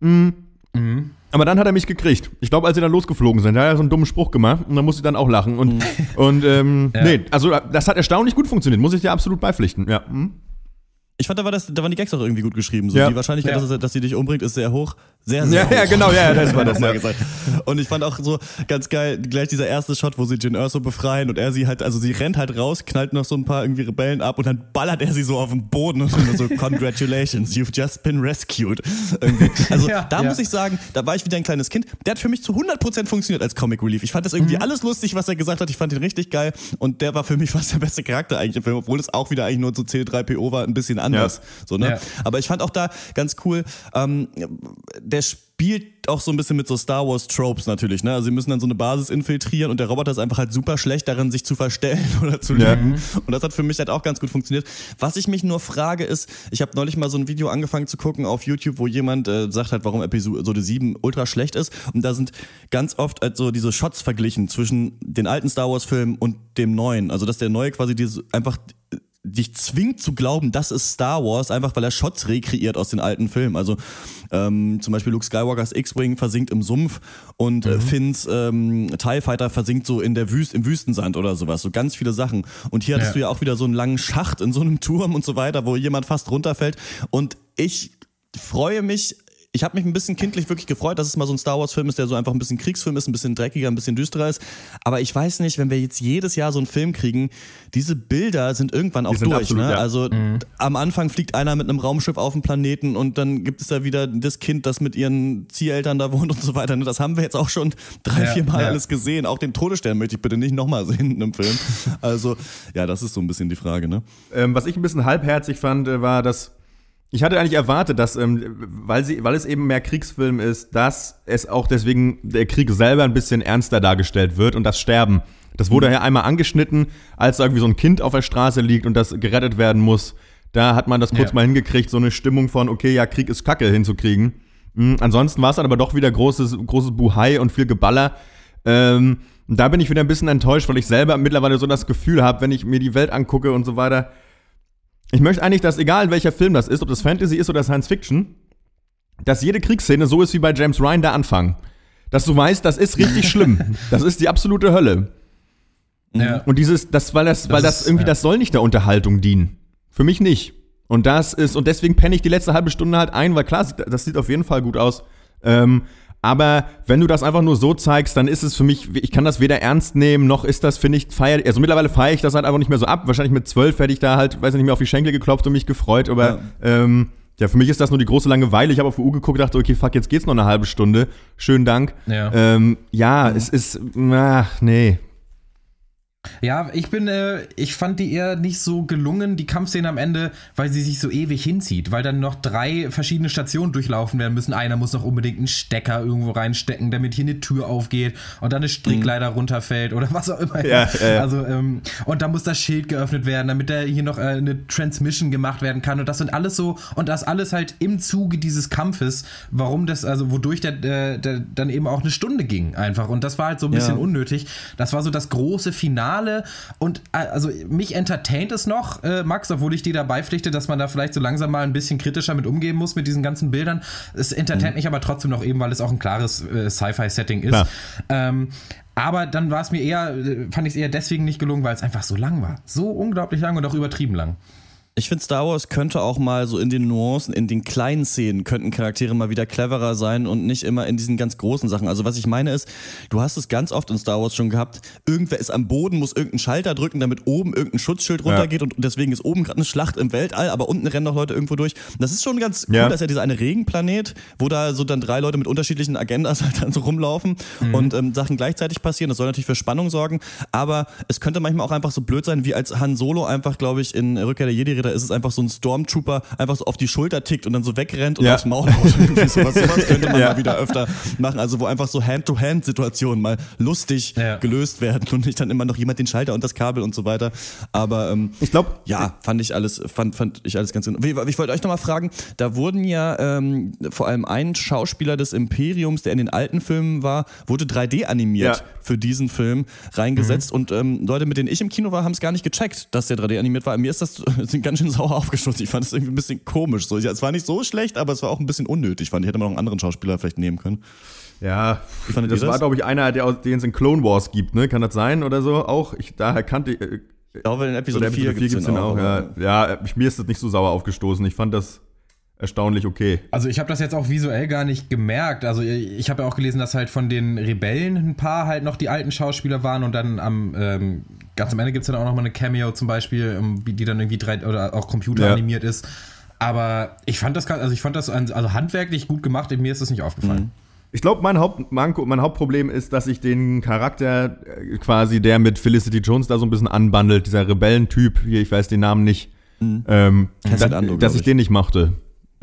mh. Aber dann hat er mich gekriegt. Ich glaube, als sie dann losgeflogen sind, da hat er so einen dummen Spruch gemacht und dann musste ich dann auch lachen. Und, und ähm, Ja. nee, also das hat erstaunlich gut funktioniert, muss ich dir absolut beipflichten. Ja. hm. Ich fand, da, war das, da waren die Gags auch irgendwie gut geschrieben. So. Ja. Die Wahrscheinlichkeit, Ja. dass, dass sie dich umbringt, ist sehr hoch. Sehr, sehr Ja, hoch. ja, genau, ja, das war das, Mal ja. gesagt. Und ich fand auch so ganz geil, gleich dieser erste Shot, wo sie Jin Erso befreien und er sie halt, also sie rennt halt raus, knallt noch so ein paar irgendwie Rebellen ab und dann ballert er sie so auf den Boden und so, congratulations, you've just been rescued. Irgendwie. Also Ja, da ja. muss ich sagen, da war ich wieder ein kleines Kind. Der hat für mich zu 100% funktioniert als Comic Relief. Ich fand das Mhm. irgendwie alles lustig, was er gesagt hat. Ich fand ihn richtig geil und der war für mich fast der beste Charakter eigentlich im Film, obwohl es auch wieder eigentlich nur so C3PO war, ein bisschen anders. So, ne? Ja. Aber ich fand auch da ganz cool, ähm, der spielt auch so ein bisschen mit so Star Wars Tropes natürlich, ne? Also sie müssen dann so eine Basis infiltrieren und der Roboter ist einfach halt super schlecht darin, sich zu verstellen oder zu Ja. lügen. Und das hat für mich halt auch ganz gut funktioniert. Was ich mich nur frage ist, ich habe neulich mal so ein Video angefangen zu gucken auf YouTube, wo jemand äh, sagt halt, warum Episode 7 ultra schlecht ist. Und da sind ganz oft halt so diese Shots verglichen zwischen den alten Star Wars Filmen und dem neuen. Also dass der neue quasi diese einfach dich zwingt zu glauben, das ist Star Wars, einfach weil er Shots rekreiert aus den alten Filmen. Also ähm, zum Beispiel Luke Skywalkers X-Wing versinkt im Sumpf und äh, Finns ähm, TIE Fighter versinkt so in der Wüst, im Wüstensand oder sowas. So ganz viele Sachen. Und hier hattest Ja. du ja auch wieder so einen langen Schacht in so einem Turm und so weiter, wo jemand fast runterfällt. Und ich freue mich ich habe mich ein bisschen kindlich wirklich gefreut, dass es mal so ein Star Wars-Film ist, der so einfach ein bisschen Kriegsfilm ist, ein bisschen dreckiger, ein bisschen düsterer ist. Aber ich weiß nicht, wenn wir jetzt jedes Jahr so einen Film kriegen, diese Bilder sind irgendwann auch sind durch. absolut, ne? ja. Also am Anfang fliegt einer mit einem Raumschiff auf den Planeten und dann gibt es da wieder das Kind, das mit ihren Zieheltern da wohnt und so weiter. ne? Das haben wir jetzt auch schon drei, Ja, vier Mal ja. alles gesehen. Auch den Todesstern möchte ich bitte nicht nochmal sehen in einem Film. Also ja, das ist so ein bisschen die Frage. Ne? Ähm, was ich ein bisschen halbherzig fand, äh, war, dass ich hatte eigentlich erwartet, dass, ähm, weil, sie, weil es eben mehr Kriegsfilm ist, dass es auch deswegen der Krieg selber ein bisschen ernster dargestellt wird und das Sterben. Das wurde ja einmal angeschnitten, als da irgendwie so ein Kind auf der Straße liegt und das gerettet werden muss. Da hat man das kurz Ja. mal hingekriegt, so eine Stimmung von, okay, ja, Krieg ist Kacke hinzukriegen. Mhm, ansonsten war es dann aber doch wieder großes, großes Buhai und viel Geballer. Ähm, da bin ich wieder ein bisschen enttäuscht, weil ich selber mittlerweile so das Gefühl habe, wenn ich mir die Welt angucke und so weiter, ich möchte eigentlich, dass egal welcher Film das ist, ob das Fantasy ist oder Science Fiction, dass jede Kriegsszene so ist wie bei James Ryan der Anfang. Dass du weißt, das ist richtig schlimm. Das ist die absolute Hölle. Ja. Und dieses, das, weil das, weil das ist- irgendwie, ja. das soll nicht der Unterhaltung dienen. Für mich nicht. Und das ist, und deswegen penne ich die letzte halbe Stunde halt ein, weil klar, das sieht auf jeden Fall gut aus. Ähm, aber wenn du das einfach nur so zeigst, dann ist es für mich, ich kann das weder ernst nehmen, noch ist das, finde ich, feier, also mittlerweile feiere ich das halt einfach nicht mehr so ab. Wahrscheinlich mit zwölf hätte ich da halt, weiß ich nicht mehr, auf die Schenkel geklopft und mich gefreut, aber ja. Ähm, ja, für mich ist das nur die große Langeweile. Ich habe auf die Uhr geguckt, dachte, okay, fuck, jetzt geht's noch eine halbe Stunde. Schönen Dank. Ja. Ähm, ja, es ist, ach, nee. Ja, ich bin, äh, ich fand die eher nicht so gelungen, die Kampfszene am Ende, weil sie sich so ewig hinzieht, weil dann noch drei verschiedene Stationen durchlaufen werden müssen. Einer muss noch unbedingt einen Stecker irgendwo reinstecken, damit hier eine Tür aufgeht und dann eine Strickleiter runterfällt oder was auch immer. Ja, ja. Also, ähm, und dann muss das Schild geöffnet werden, damit da hier noch äh, eine Transmission gemacht werden kann. Und das sind alles so, und das alles halt im Zuge dieses Kampfes, warum das, also wodurch der, der, der dann eben auch eine Stunde ging einfach. Und das war halt so ein bisschen Ja. unnötig. Das war so das große Finale und äh, also mich entertaint es noch, äh, Max, obwohl ich dir dabei pflichte, dass man da vielleicht so langsam mal ein bisschen kritischer mit umgehen muss mit diesen ganzen Bildern. Es entertaint mich aber trotzdem noch eben, weil es auch ein klares äh, Sci-Fi-Setting ist. Ähm, aber dann war es mir eher, äh, fand ich es eher deswegen nicht gelungen, weil es einfach so lang war. So unglaublich lang und auch übertrieben lang. Ich finde, Star Wars könnte auch mal so in den Nuancen, in den kleinen Szenen, könnten Charaktere mal wieder cleverer sein und nicht immer in diesen ganz großen Sachen. Also was ich meine ist, du hast es ganz oft in Star Wars schon gehabt, irgendwer ist am Boden, muss irgendeinen Schalter drücken, damit oben irgendein Schutzschild runtergeht und deswegen ist oben gerade eine Schlacht im Weltall, aber unten rennen noch Leute irgendwo durch. Das ist schon ganz cool, Ja. dass ja dieser eine Regenplanet, wo da so dann drei Leute mit unterschiedlichen Agendas halt dann so rumlaufen Mhm. und ähm, Sachen gleichzeitig passieren. Das soll natürlich für Spannung sorgen, aber es könnte manchmal auch einfach so blöd sein, wie als Han Solo einfach, glaube ich, in Rückkehr der Jedi-Ritter ist es einfach so ein Stormtrooper einfach so auf die Schulter tickt und dann so wegrennt und Ja. aufs Maul haut. Sowas, sowas könnte man Ja. mal wieder öfter machen. Also wo einfach so Hand-to-Hand-Situationen mal lustig Ja. gelöst werden und nicht dann immer noch jemand den Schalter und das Kabel und so weiter. Aber ähm, Ich glaube, ja, fand ich alles, fand, fand ich alles ganz genau. Ich wollte euch nochmal fragen, da wurden ja ähm, vor allem ein Schauspieler des Imperiums, der in den alten Filmen war, wurde 3D animiert Ja. für diesen Film reingesetzt und ähm, Leute, mit denen ich im Kino war, haben es gar nicht gecheckt, dass der 3D animiert war. Mir ist das sind ganz schön sauer aufgestoßen. Ich fand es irgendwie ein bisschen komisch. So, ja, es war nicht so schlecht, aber es war auch ein bisschen unnötig, fand ich. Hätte man noch einen anderen Schauspieler vielleicht nehmen können. ja, das ihr war, das? glaube ich, einer, der den es in Clone Wars gibt, ne? Kann das sein oder so? Auch, ich, daher kannte ich, äh, Ich glaube, in Episode oder 4 Episode 4 gibt es den auch. Ja, aber- ja ich, mir ist das nicht so sauer aufgestoßen. Ich fand das erstaunlich okay. Also ich habe das jetzt auch visuell gar nicht gemerkt. Also ich habe ja auch gelesen, dass halt von den Rebellen ein paar halt noch die alten Schauspieler waren und dann am ähm, ganz am Ende gibt es dann auch noch mal eine Cameo zum Beispiel, ähm, die dann irgendwie drei oder auch Computer Ja. animiert ist. Aber ich fand das, also ich fand das also handwerklich gut gemacht. Mir ist das nicht aufgefallen. Ich glaube, mein, Haupt, mein Hauptproblem ist, dass ich den Charakter äh, quasi, der mit Felicity Jones da so ein bisschen anbandelt, dieser Rebellentyp, hier, ich weiß den Namen nicht, ähm, Cassian da, Andor, dass ich ich. den nicht mochte.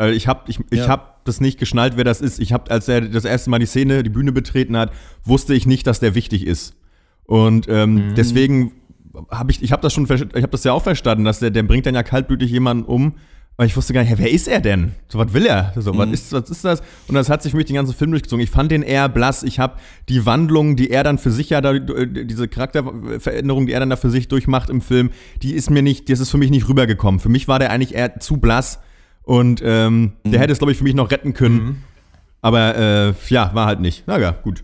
Weil ich habe ich, ich Ja. hab das nicht geschnallt, wer das ist. Ich habe, als er das erste Mal die Szene, die Bühne betreten hat, wusste ich nicht, dass der wichtig ist. Und ähm, deswegen habe ich, ich habe das schon, ich habe das ja auch verstanden, dass der, der bringt dann ja kaltblütig jemanden um. Aber ich wusste gar nicht, wer ist er denn? So, was will er? So, was, ist, was ist das? Und das hat sich für mich den ganzen Film durchgezogen. Ich fand den eher blass. Ich habe die Wandlung, die er dann für sich ja, da, äh, diese Charakterveränderung, die er dann da für sich durchmacht im Film, die ist mir nicht, das ist für mich nicht rübergekommen. Für mich war der eigentlich eher zu blass. Und ähm, der hätte es, glaube ich, für mich noch retten können. Aber äh, ja, war halt nicht. Na ja, gut.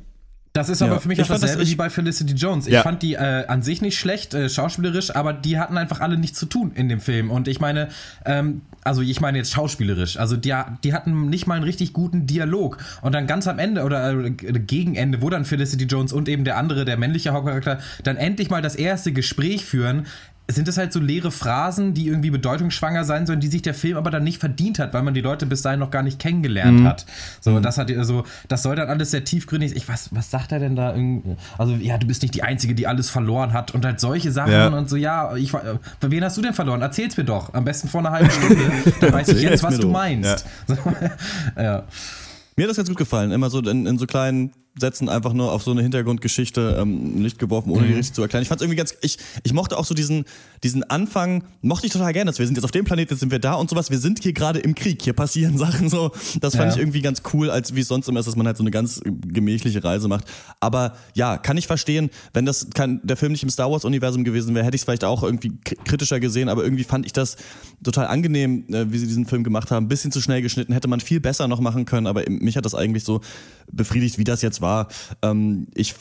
Das ist Ja. aber für mich Ich auch fand das- dasselbe ich- wie bei Felicity Jones. Ich Ja. fand die äh, an sich nicht schlecht, äh, schauspielerisch, aber die hatten einfach alle nichts zu tun in dem Film. Und ich meine, ähm, also ich meine jetzt schauspielerisch, also die, die hatten nicht mal einen richtig guten Dialog. Und dann ganz am Ende oder äh, gegen Ende, wo dann Felicity Jones und eben der andere, der männliche Hauptcharakter, dann endlich mal das erste Gespräch führen, sind es halt so leere Phrasen, die irgendwie bedeutungsschwanger sein sollen, die sich der Film aber dann nicht verdient hat, weil man die Leute bis dahin noch gar nicht kennengelernt hat. So, das hat also, das soll dann alles sehr tiefgründig. Ich was, was sagt er denn da? irgendwie? Also ja, du bist nicht die Einzige, die alles verloren hat und halt solche Sachen Ja. und so. Ja, ich, äh, wen hast du denn verloren? Erzähl's mir doch. Am besten vor einer halben Stunde. Dann weiß ich jetzt, was du meinst. So, ja. Mir hat das ganz gut gefallen. Immer so in, in so kleinen Sätzen einfach nur auf so eine Hintergrundgeschichte ähm, Licht geworfen, ohne die richtig zu erklären. Ich fand irgendwie ganz, ich, ich mochte auch so diesen, diesen Anfang, mochte ich total gerne, dass wir sind jetzt auf dem Planeten, jetzt sind wir da und sowas. Wir sind hier gerade im Krieg, hier passieren Sachen so. Das fand Ja. ich irgendwie ganz cool, als wie es sonst immer ist, dass man halt so eine ganz gemächliche Reise macht. Aber ja, kann ich verstehen, wenn das kein, der Film nicht im Star Wars-Universum gewesen wäre, hätte ich es vielleicht auch irgendwie kritischer gesehen, aber irgendwie fand ich das total angenehm, äh, wie sie diesen Film gemacht haben. Ein bisschen zu schnell geschnitten, hätte man viel besser noch machen können, aber mich hat das eigentlich so befriedigt, wie das jetzt war. Ähm, ich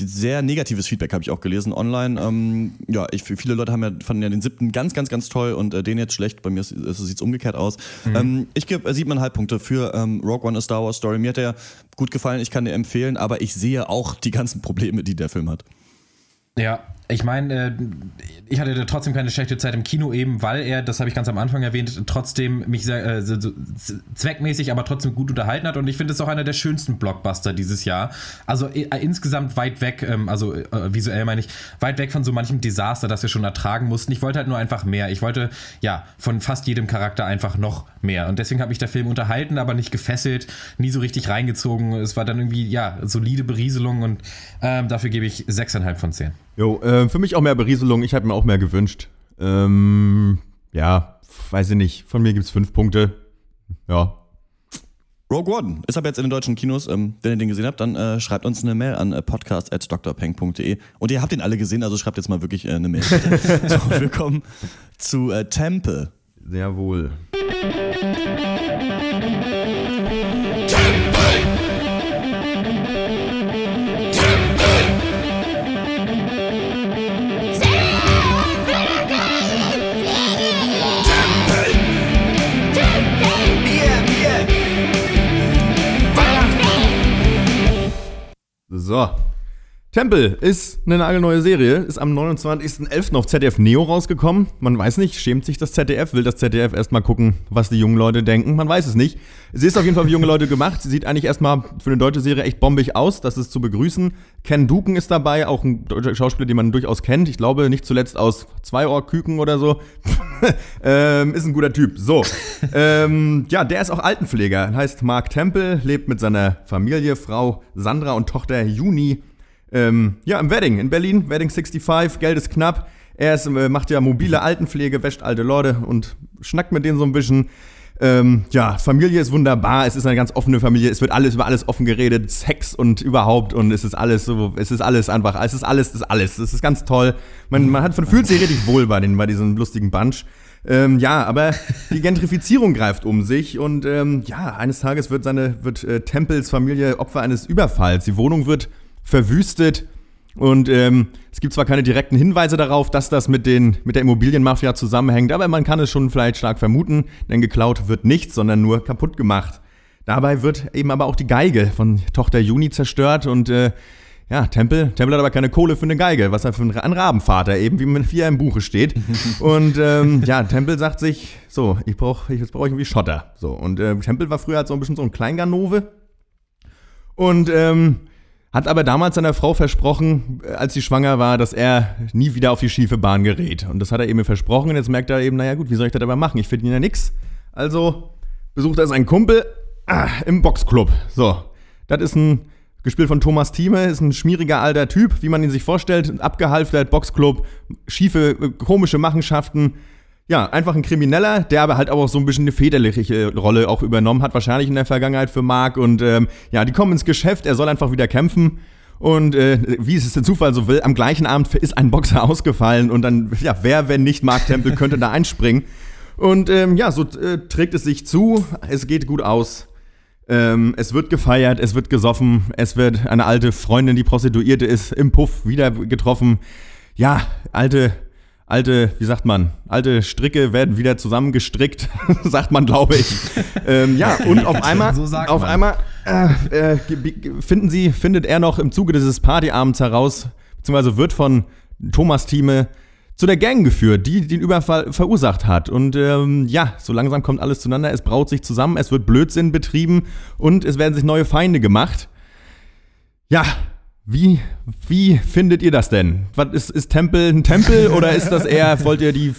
sehr negatives Feedback habe ich auch gelesen online. Ähm, ja, ich, viele Leute haben ja, fanden ja den siebten ganz, ganz, ganz toll und äh, den jetzt schlecht. Bei mir sieht es umgekehrt aus. Ähm, ich gebe äh, siebeneinhalb Punkte für ähm, Rogue One A Star Wars Story. Mir hat der gut gefallen, ich kann dir empfehlen, aber ich sehe auch die ganzen Probleme, die der Film hat. Ja, ich meine, äh, ich hatte da trotzdem keine schlechte Zeit im Kino, eben weil er, das habe ich ganz am Anfang erwähnt, trotzdem mich sehr äh, so, zweckmäßig, aber trotzdem gut unterhalten hat. Und ich finde es auch einer der schönsten Blockbuster dieses Jahr. Also äh, insgesamt weit weg, ähm, also äh, visuell meine ich, weit weg von so manchem Desaster, das wir schon ertragen mussten. Ich wollte halt nur einfach mehr. Ich wollte, ja, von fast jedem Charakter einfach noch mehr. Und deswegen hat mich der Film unterhalten, aber nicht gefesselt, nie so richtig reingezogen. Es war dann irgendwie, ja, solide Berieselung und ähm, dafür gebe ich 6,5 von 10. Jo, äh, für mich auch mehr Berieselung. Ich hätte mir auch mehr gewünscht. Ähm, ja, weiß ich nicht. Von mir gibt's fünf Punkte. Ja. Rogue One ist aber jetzt in den deutschen Kinos. Ähm, wenn ihr den gesehen habt, dann äh, schreibt uns eine Mail an äh, podcast.drpeng.de. Und ihr habt den alle gesehen, also schreibt jetzt mal wirklich äh, eine Mail. so, wir kommen zu äh, Temple. Sehr wohl. So. Tempel ist eine nagelneue Serie, ist am 29.11. auf ZDF Neo rausgekommen. Man weiß nicht, schämt sich das ZDF, will das ZDF erstmal gucken, was die jungen Leute denken. Man weiß es nicht. Sie ist auf jeden Fall für junge Leute gemacht. Sie sieht eigentlich erstmal für eine deutsche Serie echt bombig aus. Das ist zu begrüßen. Ken Duken ist dabei, auch ein deutscher Schauspieler, den man durchaus kennt. Ich glaube, nicht zuletzt aus Zwei Küken oder so. ähm, ist ein guter Typ. So. ähm, ja, der ist auch Altenpfleger. Heißt Mark Temple, lebt mit seiner Familie, Frau Sandra und Tochter Juni ähm, ja, im Wedding in Berlin, Wedding 65, Geld ist knapp. Er ist, äh, macht ja mobile Altenpflege, wäscht alte Leute und schnackt mit denen so ein bisschen. Ähm, ja, Familie ist wunderbar, es ist eine ganz offene Familie, es wird alles über alles offen geredet, Sex und überhaupt und es ist alles so, es ist alles einfach, es ist alles, es ist alles, es ist ganz toll. Man, man hat, man fühlt sich richtig wohl bei, den, bei diesem lustigen Bunch. Ähm, ja, aber die Gentrifizierung greift um sich und ähm, ja, eines Tages wird seine, wird äh, Tempels Familie Opfer eines Überfalls. Die Wohnung wird verwüstet. Und ähm, es gibt zwar keine direkten Hinweise darauf, dass das mit, den, mit der Immobilienmafia zusammenhängt, aber man kann es schon vielleicht stark vermuten, denn geklaut wird nichts, sondern nur kaputt gemacht. Dabei wird eben aber auch die Geige von Tochter Juni zerstört und äh, ja, Tempel, Tempel hat aber keine Kohle für eine Geige, was er für ein Rabenvater eben, wie, wie er im Buche steht. und ähm, ja, Tempel sagt sich, so, ich brauche jetzt brauche ich irgendwie Schotter. So, und äh, Tempel war früher halt so ein bisschen so ein Kleinganove. Und ähm, hat aber damals seiner Frau versprochen, äh, als sie schwanger war, dass er nie wieder auf die schiefe Bahn gerät. Und das hat er eben versprochen. Und jetzt merkt er eben, naja gut, wie soll ich das aber machen? Ich verdiene ja nichts. Also besucht er seinen Kumpel ah, im Boxclub. So, das ist ein, gespielt von Thomas Thieme, ist ein schmieriger alter Typ, wie man ihn sich vorstellt. Abgehalftert, Boxclub, schiefe, äh, komische Machenschaften ja, einfach ein Krimineller, der aber halt auch so ein bisschen eine väterliche Rolle auch übernommen hat, wahrscheinlich in der Vergangenheit für Mark. Und ähm, ja, die kommen ins Geschäft, er soll einfach wieder kämpfen. Und äh, wie es der Zufall so will, am gleichen Abend ist ein Boxer ausgefallen und dann, ja, wer, wenn nicht Mark Temple, könnte da einspringen. Und ähm, ja, so äh, trägt es sich zu, es geht gut aus. Ähm, es wird gefeiert, es wird gesoffen, es wird eine alte Freundin, die Prostituierte ist, im Puff wieder getroffen. Ja, alte alte, wie sagt man, alte Stricke werden wieder zusammengestrickt, sagt man, glaube ich. ähm, ja, und auf einmal, so auf einmal äh, äh, finden sie, findet er noch im Zuge dieses Partyabends heraus, beziehungsweise wird von Thomas Thieme zu der Gang geführt, die den Überfall verursacht hat. Und ähm, ja, so langsam kommt alles zueinander, es braut sich zusammen, es wird Blödsinn betrieben und es werden sich neue Feinde gemacht. Ja, wie, wie findet ihr das denn? Was ist, ist Tempel ein Tempel oder ist das eher, wollt ihr die,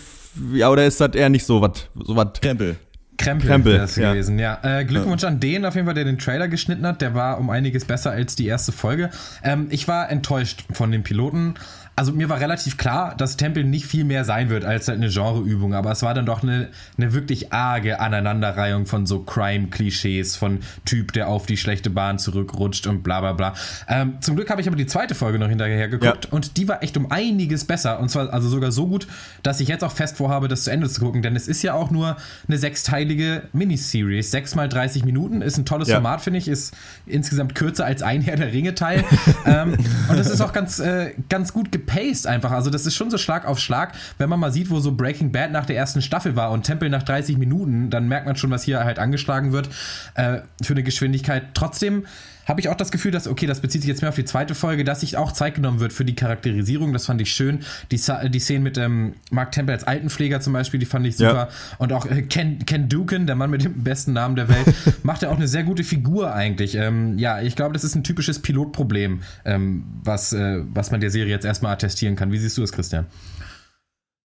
ja, oder ist das eher nicht so was? So? Krempel. Krempel, Krempel ist ja. gewesen, ja. Äh, Glückwunsch ja. an den auf jeden Fall, der den Trailer geschnitten hat. Der war um einiges besser als die erste Folge. Ähm, ich war enttäuscht von dem Piloten also mir war relativ klar, dass Tempel nicht viel mehr sein wird als halt eine Genreübung, aber es war dann doch eine, eine wirklich arge Aneinanderreihung von so Crime-Klischees, von Typ, der auf die schlechte Bahn zurückrutscht und bla bla bla. Ähm, zum Glück habe ich aber die zweite Folge noch hinterher geguckt ja. und die war echt um einiges besser und zwar also sogar so gut, dass ich jetzt auch fest vorhabe, das zu Ende zu gucken, denn es ist ja auch nur eine sechsteilige Miniseries. Sechs mal 30 Minuten ist ein tolles ja. Format, finde ich, ist insgesamt kürzer als ein Herr der Ringe-Teil. ähm, und das ist auch ganz, äh, ganz gut geplant gepaced einfach. Also das ist schon so Schlag auf Schlag. Wenn man mal sieht, wo so Breaking Bad nach der ersten Staffel war und Tempel nach 30 Minuten, dann merkt man schon, was hier halt angeschlagen wird äh, für eine Geschwindigkeit. Trotzdem habe ich auch das Gefühl, dass, okay, das bezieht sich jetzt mehr auf die zweite Folge, dass sich auch Zeit genommen wird für die Charakterisierung. Das fand ich schön. Die, die Szenen mit ähm, Mark Temple als Altenpfleger zum Beispiel, die fand ich super. Ja. Und auch äh, Ken, Ken Duken, der Mann mit dem besten Namen der Welt, macht ja auch eine sehr gute Figur eigentlich. Ähm, ja, ich glaube, das ist ein typisches Pilotproblem, ähm, was, äh, was man der Serie jetzt erstmal attestieren kann. Wie siehst du das, Christian?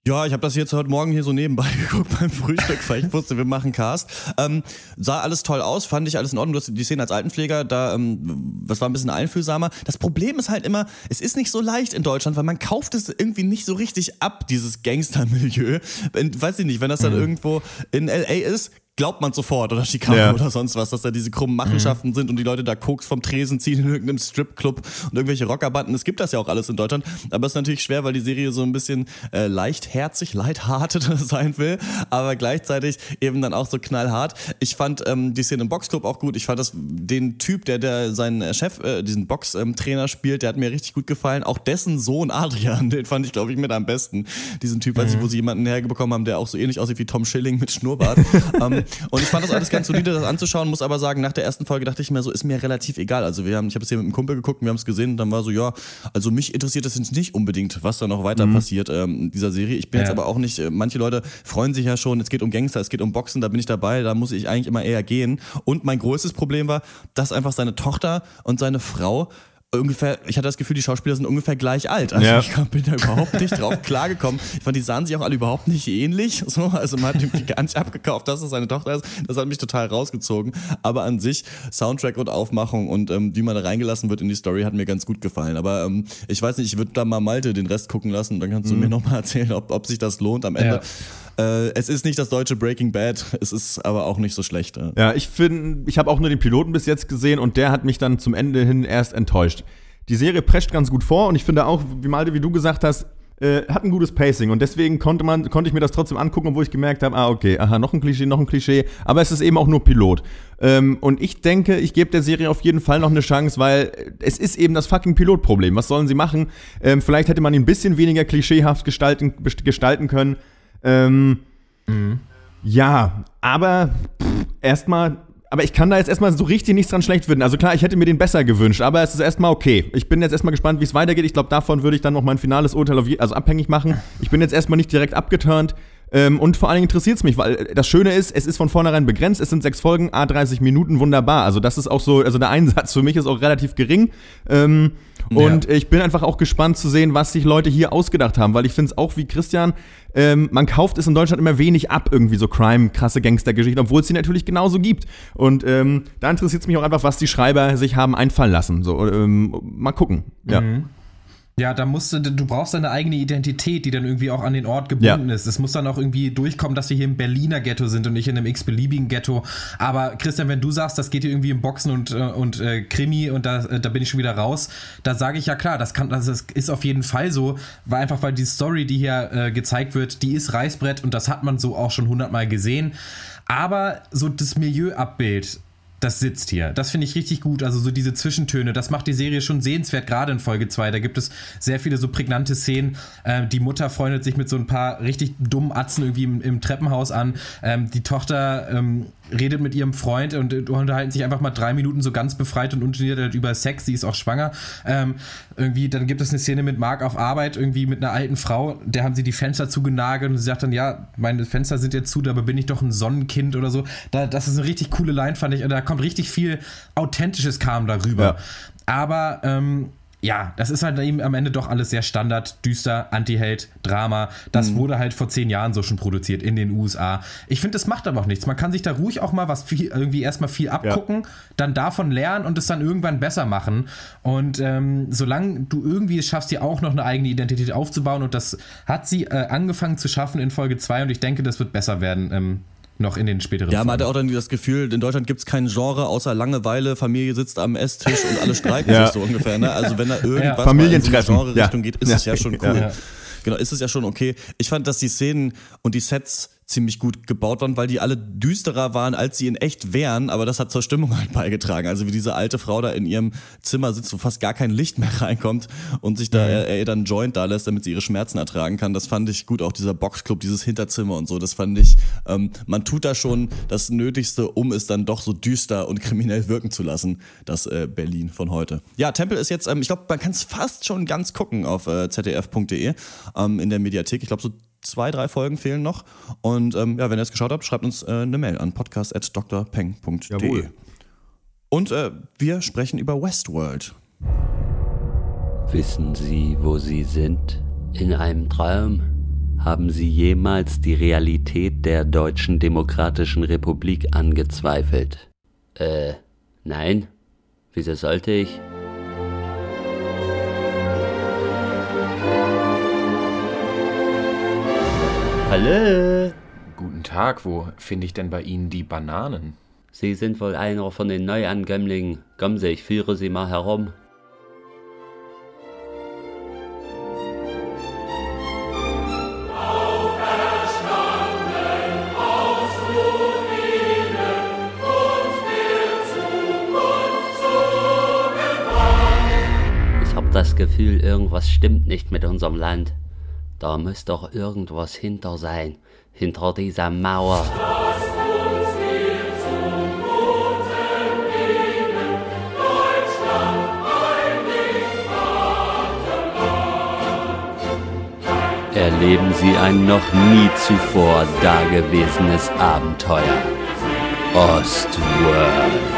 Ja, ich habe das jetzt heute Morgen hier so nebenbei geguckt beim Frühstück, weil ich wusste, wir machen Cast. Ähm, sah alles toll aus, fand ich alles in Ordnung. Du hast die Szene als Altenpfleger, da, ähm, das war ein bisschen einfühlsamer. Das Problem ist halt immer, es ist nicht so leicht in Deutschland, weil man kauft es irgendwie nicht so richtig ab, dieses Gangstermilieu. Weiß ich nicht, wenn das dann mhm. irgendwo in L.A. ist, glaubt man sofort oder Chicago ja. oder sonst was, dass da diese krummen Machenschaften mhm. sind und die Leute da Koks vom Tresen ziehen in irgendeinem Stripclub und irgendwelche Rockerbanden. Es gibt das ja auch alles in Deutschland, aber es ist natürlich schwer, weil die Serie so ein bisschen äh, leichtherzig, lighthearted sein will, aber gleichzeitig eben dann auch so knallhart. Ich fand ähm, die Szene im Boxclub auch gut. Ich fand das den Typ, der der seinen Chef, äh, diesen Boxtrainer ähm, spielt, der hat mir richtig gut gefallen. Auch dessen Sohn Adrian, den fand ich glaube ich mit am besten. Diesen Typ, mhm. weiß ich, wo sie jemanden herbekommen haben, der auch so ähnlich aussieht wie Tom Schilling mit Schnurrbart. ähm, Und ich fand das alles ganz solide, das anzuschauen, muss aber sagen, nach der ersten Folge dachte ich mir so, ist mir relativ egal. Also wir haben, ich habe es hier mit einem Kumpel geguckt, wir haben es gesehen und dann war so, ja, also mich interessiert das jetzt nicht unbedingt, was da noch weiter passiert ähm, in dieser Serie. Ich bin jetzt Ja. aber auch nicht, äh, manche Leute freuen sich ja schon, es geht um Gangster, es geht um Boxen, da bin ich dabei, da muss ich eigentlich immer eher gehen. Und mein größtes Problem war, dass einfach seine Tochter und seine Frau ungefähr, ich hatte das Gefühl, die Schauspieler sind ungefähr gleich alt. Also Ja. ich bin da überhaupt nicht drauf klargekommen. Ich fand, die sahen sich auch alle überhaupt nicht ähnlich. So, also man hat irgendwie gar nicht abgekauft, dass es seine Tochter ist. Das hat mich total rausgezogen. Aber an sich, Soundtrack und Aufmachung und ähm, wie man da reingelassen wird in die Story, hat mir ganz gut gefallen. Aber ähm, ich weiß nicht, ich würde da mal Malte den Rest gucken lassen und dann kannst du mir nochmal erzählen, ob, ob sich das lohnt am Ende. Äh, es ist nicht das deutsche Breaking Bad, es ist aber auch nicht so schlecht. äh. Ja, ich finde, ich habe auch nur den Piloten bis jetzt gesehen und der hat mich dann zum Ende hin erst enttäuscht. Die Serie prescht ganz gut vor und ich finde auch, wie Malte, wie du gesagt hast, äh, hat ein gutes Pacing und deswegen konnte man konnte ich mir das trotzdem angucken, obwohl ich gemerkt habe, ah okay, aha, noch ein Klischee, noch ein Klischee, aber es ist eben auch nur Pilot. Ähm, und ich denke, ich gebe der Serie auf jeden Fall noch eine Chance, weil es ist eben das fucking Pilotproblem. Was sollen sie machen? Ähm, vielleicht hätte man ihn ein bisschen weniger klischeehaft gestalten, gestalten können. Ähm, ja, aber erstmal, aber ich kann da jetzt erstmal so richtig nichts dran schlecht finden. Also klar, ich hätte mir den besser gewünscht, aber es ist erstmal okay. Ich bin jetzt erstmal gespannt, wie es weitergeht. Ich glaube, davon würde ich dann noch mein finales Urteil auf je also abhängig machen. Ich bin jetzt erstmal nicht direkt abgeturnt. Ähm, und vor allen Dingen interessiert es mich, weil äh, das Schöne ist, es ist von vornherein begrenzt, es sind sechs Folgen, a 30 Minuten, wunderbar. Also das ist auch so, also der Einsatz für mich ist auch relativ gering. Ähm, und ich bin einfach auch gespannt zu sehen, was sich Leute hier ausgedacht haben, weil ich finde es auch wie Christian, ähm, man kauft es in Deutschland immer wenig ab, irgendwie so Crime, krasse Gangstergeschichten, obwohl es sie natürlich genauso gibt. Und ähm, da interessiert es mich auch einfach, was die Schreiber sich haben einfallen lassen. So, ähm, mal gucken. Ja. Ja, da musst du, du brauchst deine eigene Identität, die dann irgendwie auch an den Ort gebunden Ja. ist. Es muss dann auch irgendwie durchkommen, dass wir hier im Berliner Ghetto sind und nicht in einem x-beliebigen Ghetto. Aber Christian, wenn du sagst, das geht hier irgendwie im Boxen und, äh, und äh, Krimi und da, äh, da bin ich schon wieder raus, da sage ich ja klar, das kann, das ist, ist auf jeden Fall so, weil einfach weil die Story, die hier äh, gezeigt wird, die ist Reißbrett und das hat man so auch schon hundertmal gesehen. Aber so das Milieuabbild, das sitzt hier. Das finde ich richtig gut. Also so diese Zwischentöne, das macht die Serie schon sehenswert, gerade in Folge 2. Da gibt es sehr viele so prägnante Szenen. Ähm, die Mutter freundet sich mit so ein paar richtig dummen Atzen irgendwie im, im Treppenhaus an. Ähm, die Tochter ähm, redet mit ihrem Freund und äh, unterhalten sich einfach mal drei Minuten so ganz befreit und ungeniert halt über Sex. Sie ist auch schwanger. Ähm, irgendwie, dann gibt es eine Szene mit Marc auf Arbeit, irgendwie mit einer alten Frau. Der haben sie die Fenster zugenagelt und sie sagt dann, ja, meine Fenster sind jetzt zu, dabei bin ich doch ein Sonnenkind oder so. Da, das ist eine richtig coole Line, fand ich. Und da kommt richtig viel Authentisches kam darüber. Ja. Aber ähm, ja, das ist halt eben am Ende doch alles sehr Standard, düster, Anti-Held, Drama. Das wurde halt vor zehn Jahren so schon produziert in den USA. Ich finde, das macht aber auch nichts. Man kann sich da ruhig auch mal was viel, irgendwie erstmal viel abgucken, dann davon lernen und es dann irgendwann besser machen. Und ähm, solange du irgendwie es schaffst, dir auch noch eine eigene Identität aufzubauen, und das hat sie äh, angefangen zu schaffen in Folge 2 und ich denke, das wird besser werden. Ähm, noch in den späteren Ja, man Folgen. hat auch dann das Gefühl, in Deutschland gibt es kein Genre außer Langeweile, Familie sitzt am Esstisch und alle streiten Ja. sich so ungefähr. Ne? Also wenn da irgendwas Ja. mal in so eine. Genre-Richtung Ja. geht, ist es ja schon cool. Genau, ist es ja schon okay. Ich fand, dass die Szenen und die Sets ziemlich gut gebaut waren, weil die alle düsterer waren, als sie in echt wären, aber das hat zur Stimmung halt beigetragen. Also wie diese alte Frau da in ihrem Zimmer sitzt, wo fast gar kein Licht mehr reinkommt und sich da Mhm. er, er dann einen Joint da lässt, damit sie ihre Schmerzen ertragen kann. Das fand ich gut. Auch dieser Boxclub, dieses Hinterzimmer und so, das fand ich, ähm, man tut da schon das Nötigste, um es dann doch so düster und kriminell wirken zu lassen, das äh, Berlin von heute. Ja, Tempel ist jetzt, ähm, ich glaube, man kann es fast schon ganz gucken auf äh, zdf.de ähm, in der Mediathek. Ich glaube, so zwei, drei Folgen fehlen noch. Und ähm, ja, wenn ihr es geschaut habt, schreibt uns äh, eine Mail an podcast.drpeng.de. Jawohl. Und äh, wir sprechen über Westworld. Wissen Sie, wo Sie sind? In einem Traum? Haben Sie jemals die Realität der Deutschen Demokratischen Republik angezweifelt? Äh, nein? Wieso sollte ich? Hallo? Guten Tag, wo finde ich denn bei Ihnen die Bananen? Sie sind wohl einer von den Neuankömmlingen. Kommen Sie, ich führe Sie mal herum. Ich hab das Gefühl, irgendwas stimmt nicht mit unserem Land. Da muss doch irgendwas hinter sein, hinter dieser Mauer. Erleben Sie ein noch nie zuvor dagewesenes Abenteuer. Ostworld.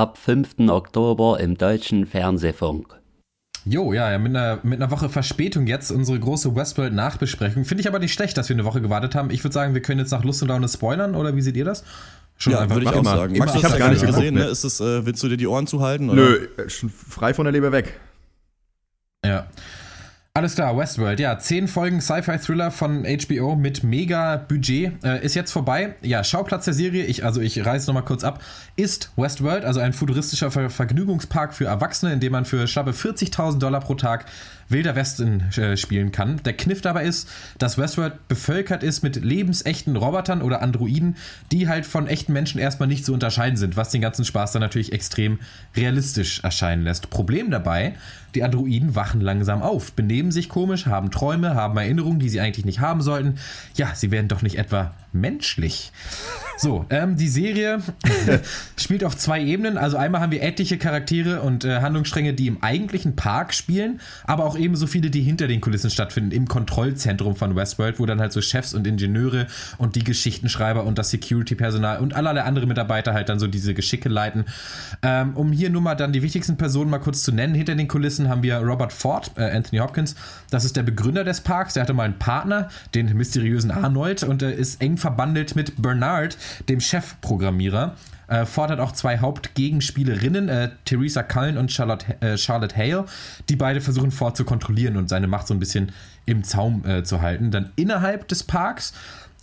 Ab 5. Oktober im deutschen Fernsehfunk. Jo, ja, ja mit, einer, mit einer Woche Verspätung jetzt unsere große Westworld-Nachbesprechung. Finde ich aber nicht schlecht, dass wir eine Woche gewartet haben. Ich würde sagen, wir können jetzt nach Lust und Laune spoilern, oder wie seht ihr das? Schon ja, würde ich auch immer. sagen. Immer Max, ich hast gar nicht gesehen, ne? Ist es, äh, willst du dir die Ohren zuhalten? Oder? Nö, äh, schon frei von der Leber weg. Ja. Alles klar, Westworld, ja, zehn Folgen Sci-Fi-Thriller von HBO mit mega Budget äh, ist jetzt vorbei. Ja, Schauplatz der Serie, ich, also ich reiße nochmal kurz ab, ist Westworld, also ein futuristischer Ver Vergnügungspark für Erwachsene, in dem man für schlappe 40.000 Dollar pro Tag Wilder Westen äh, spielen kann. Der Kniff dabei ist, dass Westworld bevölkert ist mit lebensechten Robotern oder Androiden, die halt von echten Menschen erstmal nicht zu unterscheiden sind, was den ganzen Spaß dann natürlich extrem realistisch erscheinen lässt. Problem dabei, die Androiden wachen langsam auf, benehmen sich komisch, haben Träume, haben Erinnerungen, die sie eigentlich nicht haben sollten. Ja, sie werden doch nicht etwa menschlich. So, ähm, die Serie spielt auf zwei Ebenen. Also einmal haben wir etliche Charaktere und äh, Handlungsstränge, die im eigentlichen Park spielen, aber auch ebenso viele, die hinter den Kulissen stattfinden, im Kontrollzentrum von Westworld, wo dann halt so Chefs und Ingenieure und die Geschichtenschreiber und das Security-Personal und allerlei andere Mitarbeiter halt dann so diese Geschicke leiten. Ähm, um hier nur mal dann die wichtigsten Personen mal kurz zu nennen, hinter den Kulissen haben wir Robert Ford, äh, Anthony Hopkins. Das ist der Begründer des Parks. Der hatte mal einen Partner, den mysteriösen Arnold, und er ist eng verbandelt mit Bernard, dem Chefprogrammierer. Äh, Ford hat auch zwei Hauptgegenspielerinnen, äh, Theresa Cullen und Charlotte, äh, Charlotte Hale, die beide versuchen Ford zu kontrollieren und seine Macht so ein bisschen im Zaum äh, zu halten. Dann innerhalb des Parks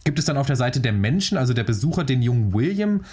gibt es dann auf der Seite der Menschen, also der Besucher, den jungen William,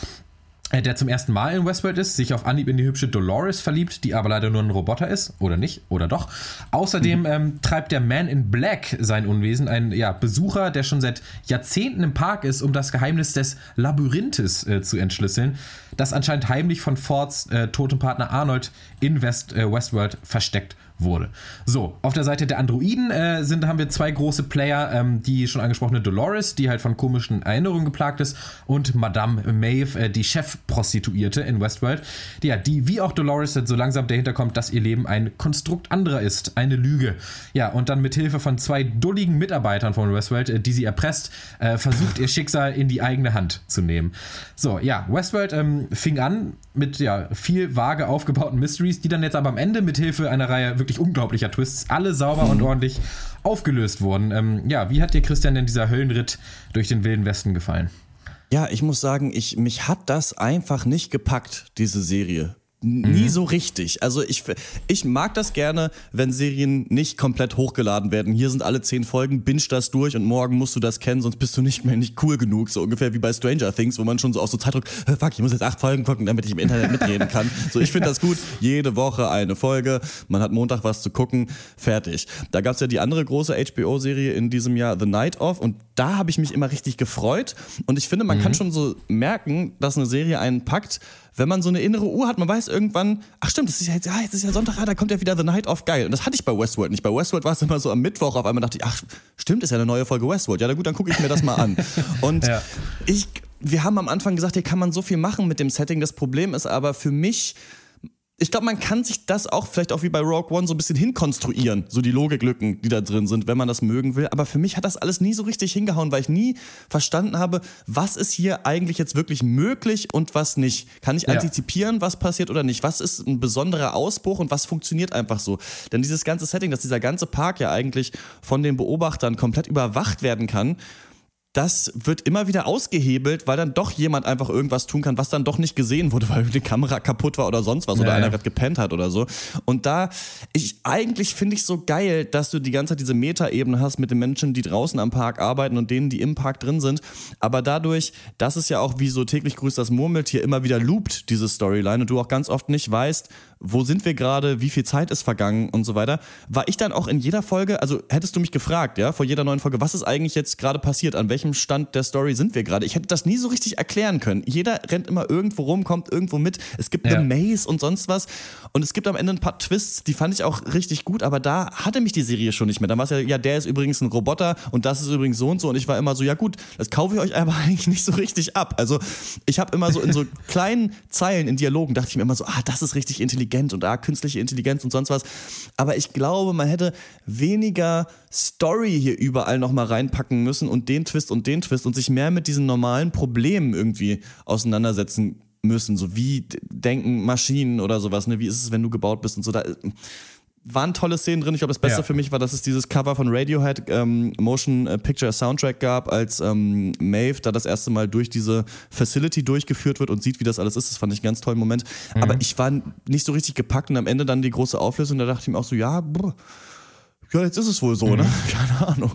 der zum ersten Mal in Westworld ist, sich auf Anhieb in die hübsche Dolores verliebt, die aber leider nur ein Roboter ist, oder nicht, oder doch. Außerdem Mhm. ähm, treibt der Man in Black sein Unwesen, ein ja, Besucher, der schon seit Jahrzehnten im Park ist, um das Geheimnis des Labyrinthes äh, zu entschlüsseln, das anscheinend heimlich von Fords äh, totem Partner Arnold in West, äh, Westworld versteckt wurde. So, auf der Seite der Androiden äh, sind, haben wir zwei große Player, ähm, die schon angesprochene Dolores, die halt von komischen Erinnerungen geplagt ist, und Madame Maeve, äh, die Chefprostituierte in Westworld, die, ja, die wie auch Dolores so langsam dahinter kommt, dass ihr Leben ein Konstrukt anderer ist, eine Lüge. Ja, und dann mit Hilfe von zwei dulligen Mitarbeitern von Westworld, äh, die sie erpresst, äh, versucht ihr Schicksal in die eigene Hand zu nehmen. So, ja, Westworld ähm, fing an mit ja, viel vage aufgebauten Mysteries, die dann jetzt aber am Ende mit Hilfe einer Reihe wirklich unglaublicher Twists alle sauber und ordentlich aufgelöst wurden. Ähm, ja, wie hat dir Christian denn dieser Höllenritt durch den Wilden Westen gefallen? Ja, ich muss sagen, ich, mich hat das einfach nicht gepackt, diese Serie. Nie so richtig. Also ich, ich mag das gerne, wenn Serien nicht komplett hochgeladen werden. Hier sind alle zehn Folgen, binge das durch und morgen musst du das kennen, sonst bist du nicht mehr nicht cool genug. So ungefähr wie bei Stranger Things, wo man schon so auf so Zeitdruck, "Äh, fuck, ich muss jetzt acht Folgen gucken, damit ich im Internet mitreden kann. So, ich finde das gut. Jede Woche eine Folge. Man hat Montag was zu gucken. Fertig. Da gab es ja die andere große HBO-Serie in diesem Jahr, The Night Of, und da habe ich mich immer richtig gefreut. Und ich finde, man kann schon so merken, dass eine Serie einen packt, wenn man so eine innere Uhr hat, man weiß irgendwann, ach stimmt, das ist ja jetzt, ja, jetzt ist ja Sonntag, ah, da kommt ja wieder The Night of geil. Und das hatte ich bei Westworld nicht. Bei Westworld war es immer so am Mittwoch, auf einmal dachte ich, ach, stimmt, ist ja eine neue Folge Westworld. Ja, na gut, dann gucke ich mir das mal an. Und Ja. ich, wir haben am Anfang gesagt, hier kann man so viel machen mit dem Setting. Das Problem ist aber für mich, ich glaube, man kann sich das auch vielleicht auch wie bei Rogue One so ein bisschen hinkonstruieren, so die Logiklücken, die da drin sind, wenn man das mögen will. Aber für mich hat das alles nie so richtig hingehauen, weil ich nie verstanden habe, was ist hier eigentlich jetzt wirklich möglich und was nicht. Kann ich Ja. antizipieren, was passiert oder nicht? Was ist ein besonderer Ausbruch und was funktioniert einfach so? Denn dieses ganze Setting, dass dieser ganze Park ja eigentlich von den Beobachtern komplett überwacht werden kann, das wird immer wieder ausgehebelt, weil dann doch jemand einfach irgendwas tun kann, was dann doch nicht gesehen wurde, weil die Kamera kaputt war oder sonst was oder Ja, einer ja. gerade gepennt hat oder so. Und da, ich eigentlich finde ich so geil, dass du die ganze Zeit diese Metaebene hast mit den Menschen, die draußen am Park arbeiten und denen, die im Park drin sind. Aber dadurch, dass es ja auch wie so täglich grüßt das Murmeltier immer wieder loopt, diese Storyline, und du auch ganz oft nicht weißt, wo sind wir gerade, wie viel Zeit ist vergangen und so weiter, war ich dann auch in jeder Folge, also hättest du mich gefragt, ja, vor jeder neuen Folge, was ist eigentlich jetzt gerade passiert, an welchem Stand der Story sind wir gerade? Ich hätte das nie so richtig erklären können. Jeder rennt immer irgendwo rum, kommt irgendwo mit. Es gibt Ja. eine Maze und sonst was. Und es gibt am Ende ein paar Twists, die fand ich auch richtig gut, aber da hatte mich die Serie schon nicht mehr. Da war es ja, ja, der ist übrigens ein Roboter und das ist übrigens so und so. Und ich war immer so, ja gut, das kaufe ich euch aber eigentlich nicht so richtig ab. Also ich habe immer so in so kleinen Zeilen in Dialogen dachte ich mir immer so, ah, das ist richtig intelligent und ah, künstliche Intelligenz und sonst was. Aber ich glaube, man hätte weniger Story hier überall nochmal reinpacken müssen und den Twist und den Twist und sich mehr mit diesen normalen Problemen irgendwie auseinandersetzen müssen. So wie denken Maschinen oder sowas, ne? Wie ist es, wenn du gebaut bist und so. Da äh, waren tolle Szenen drin. Ich glaube, das Beste Ja. für mich war, dass es dieses Cover von Radiohead ähm, Motion äh, Picture Soundtrack gab, als ähm, Maeve da das erste Mal durch diese Facility durchgeführt wird und sieht, wie das alles ist. Das fand ich einen ganz tollen Moment. Aber ich war nicht so richtig gepackt und am Ende dann die große Auflösung, da dachte ich mir auch so, ja, brr, ja, jetzt ist es wohl so, ne? Keine Ahnung.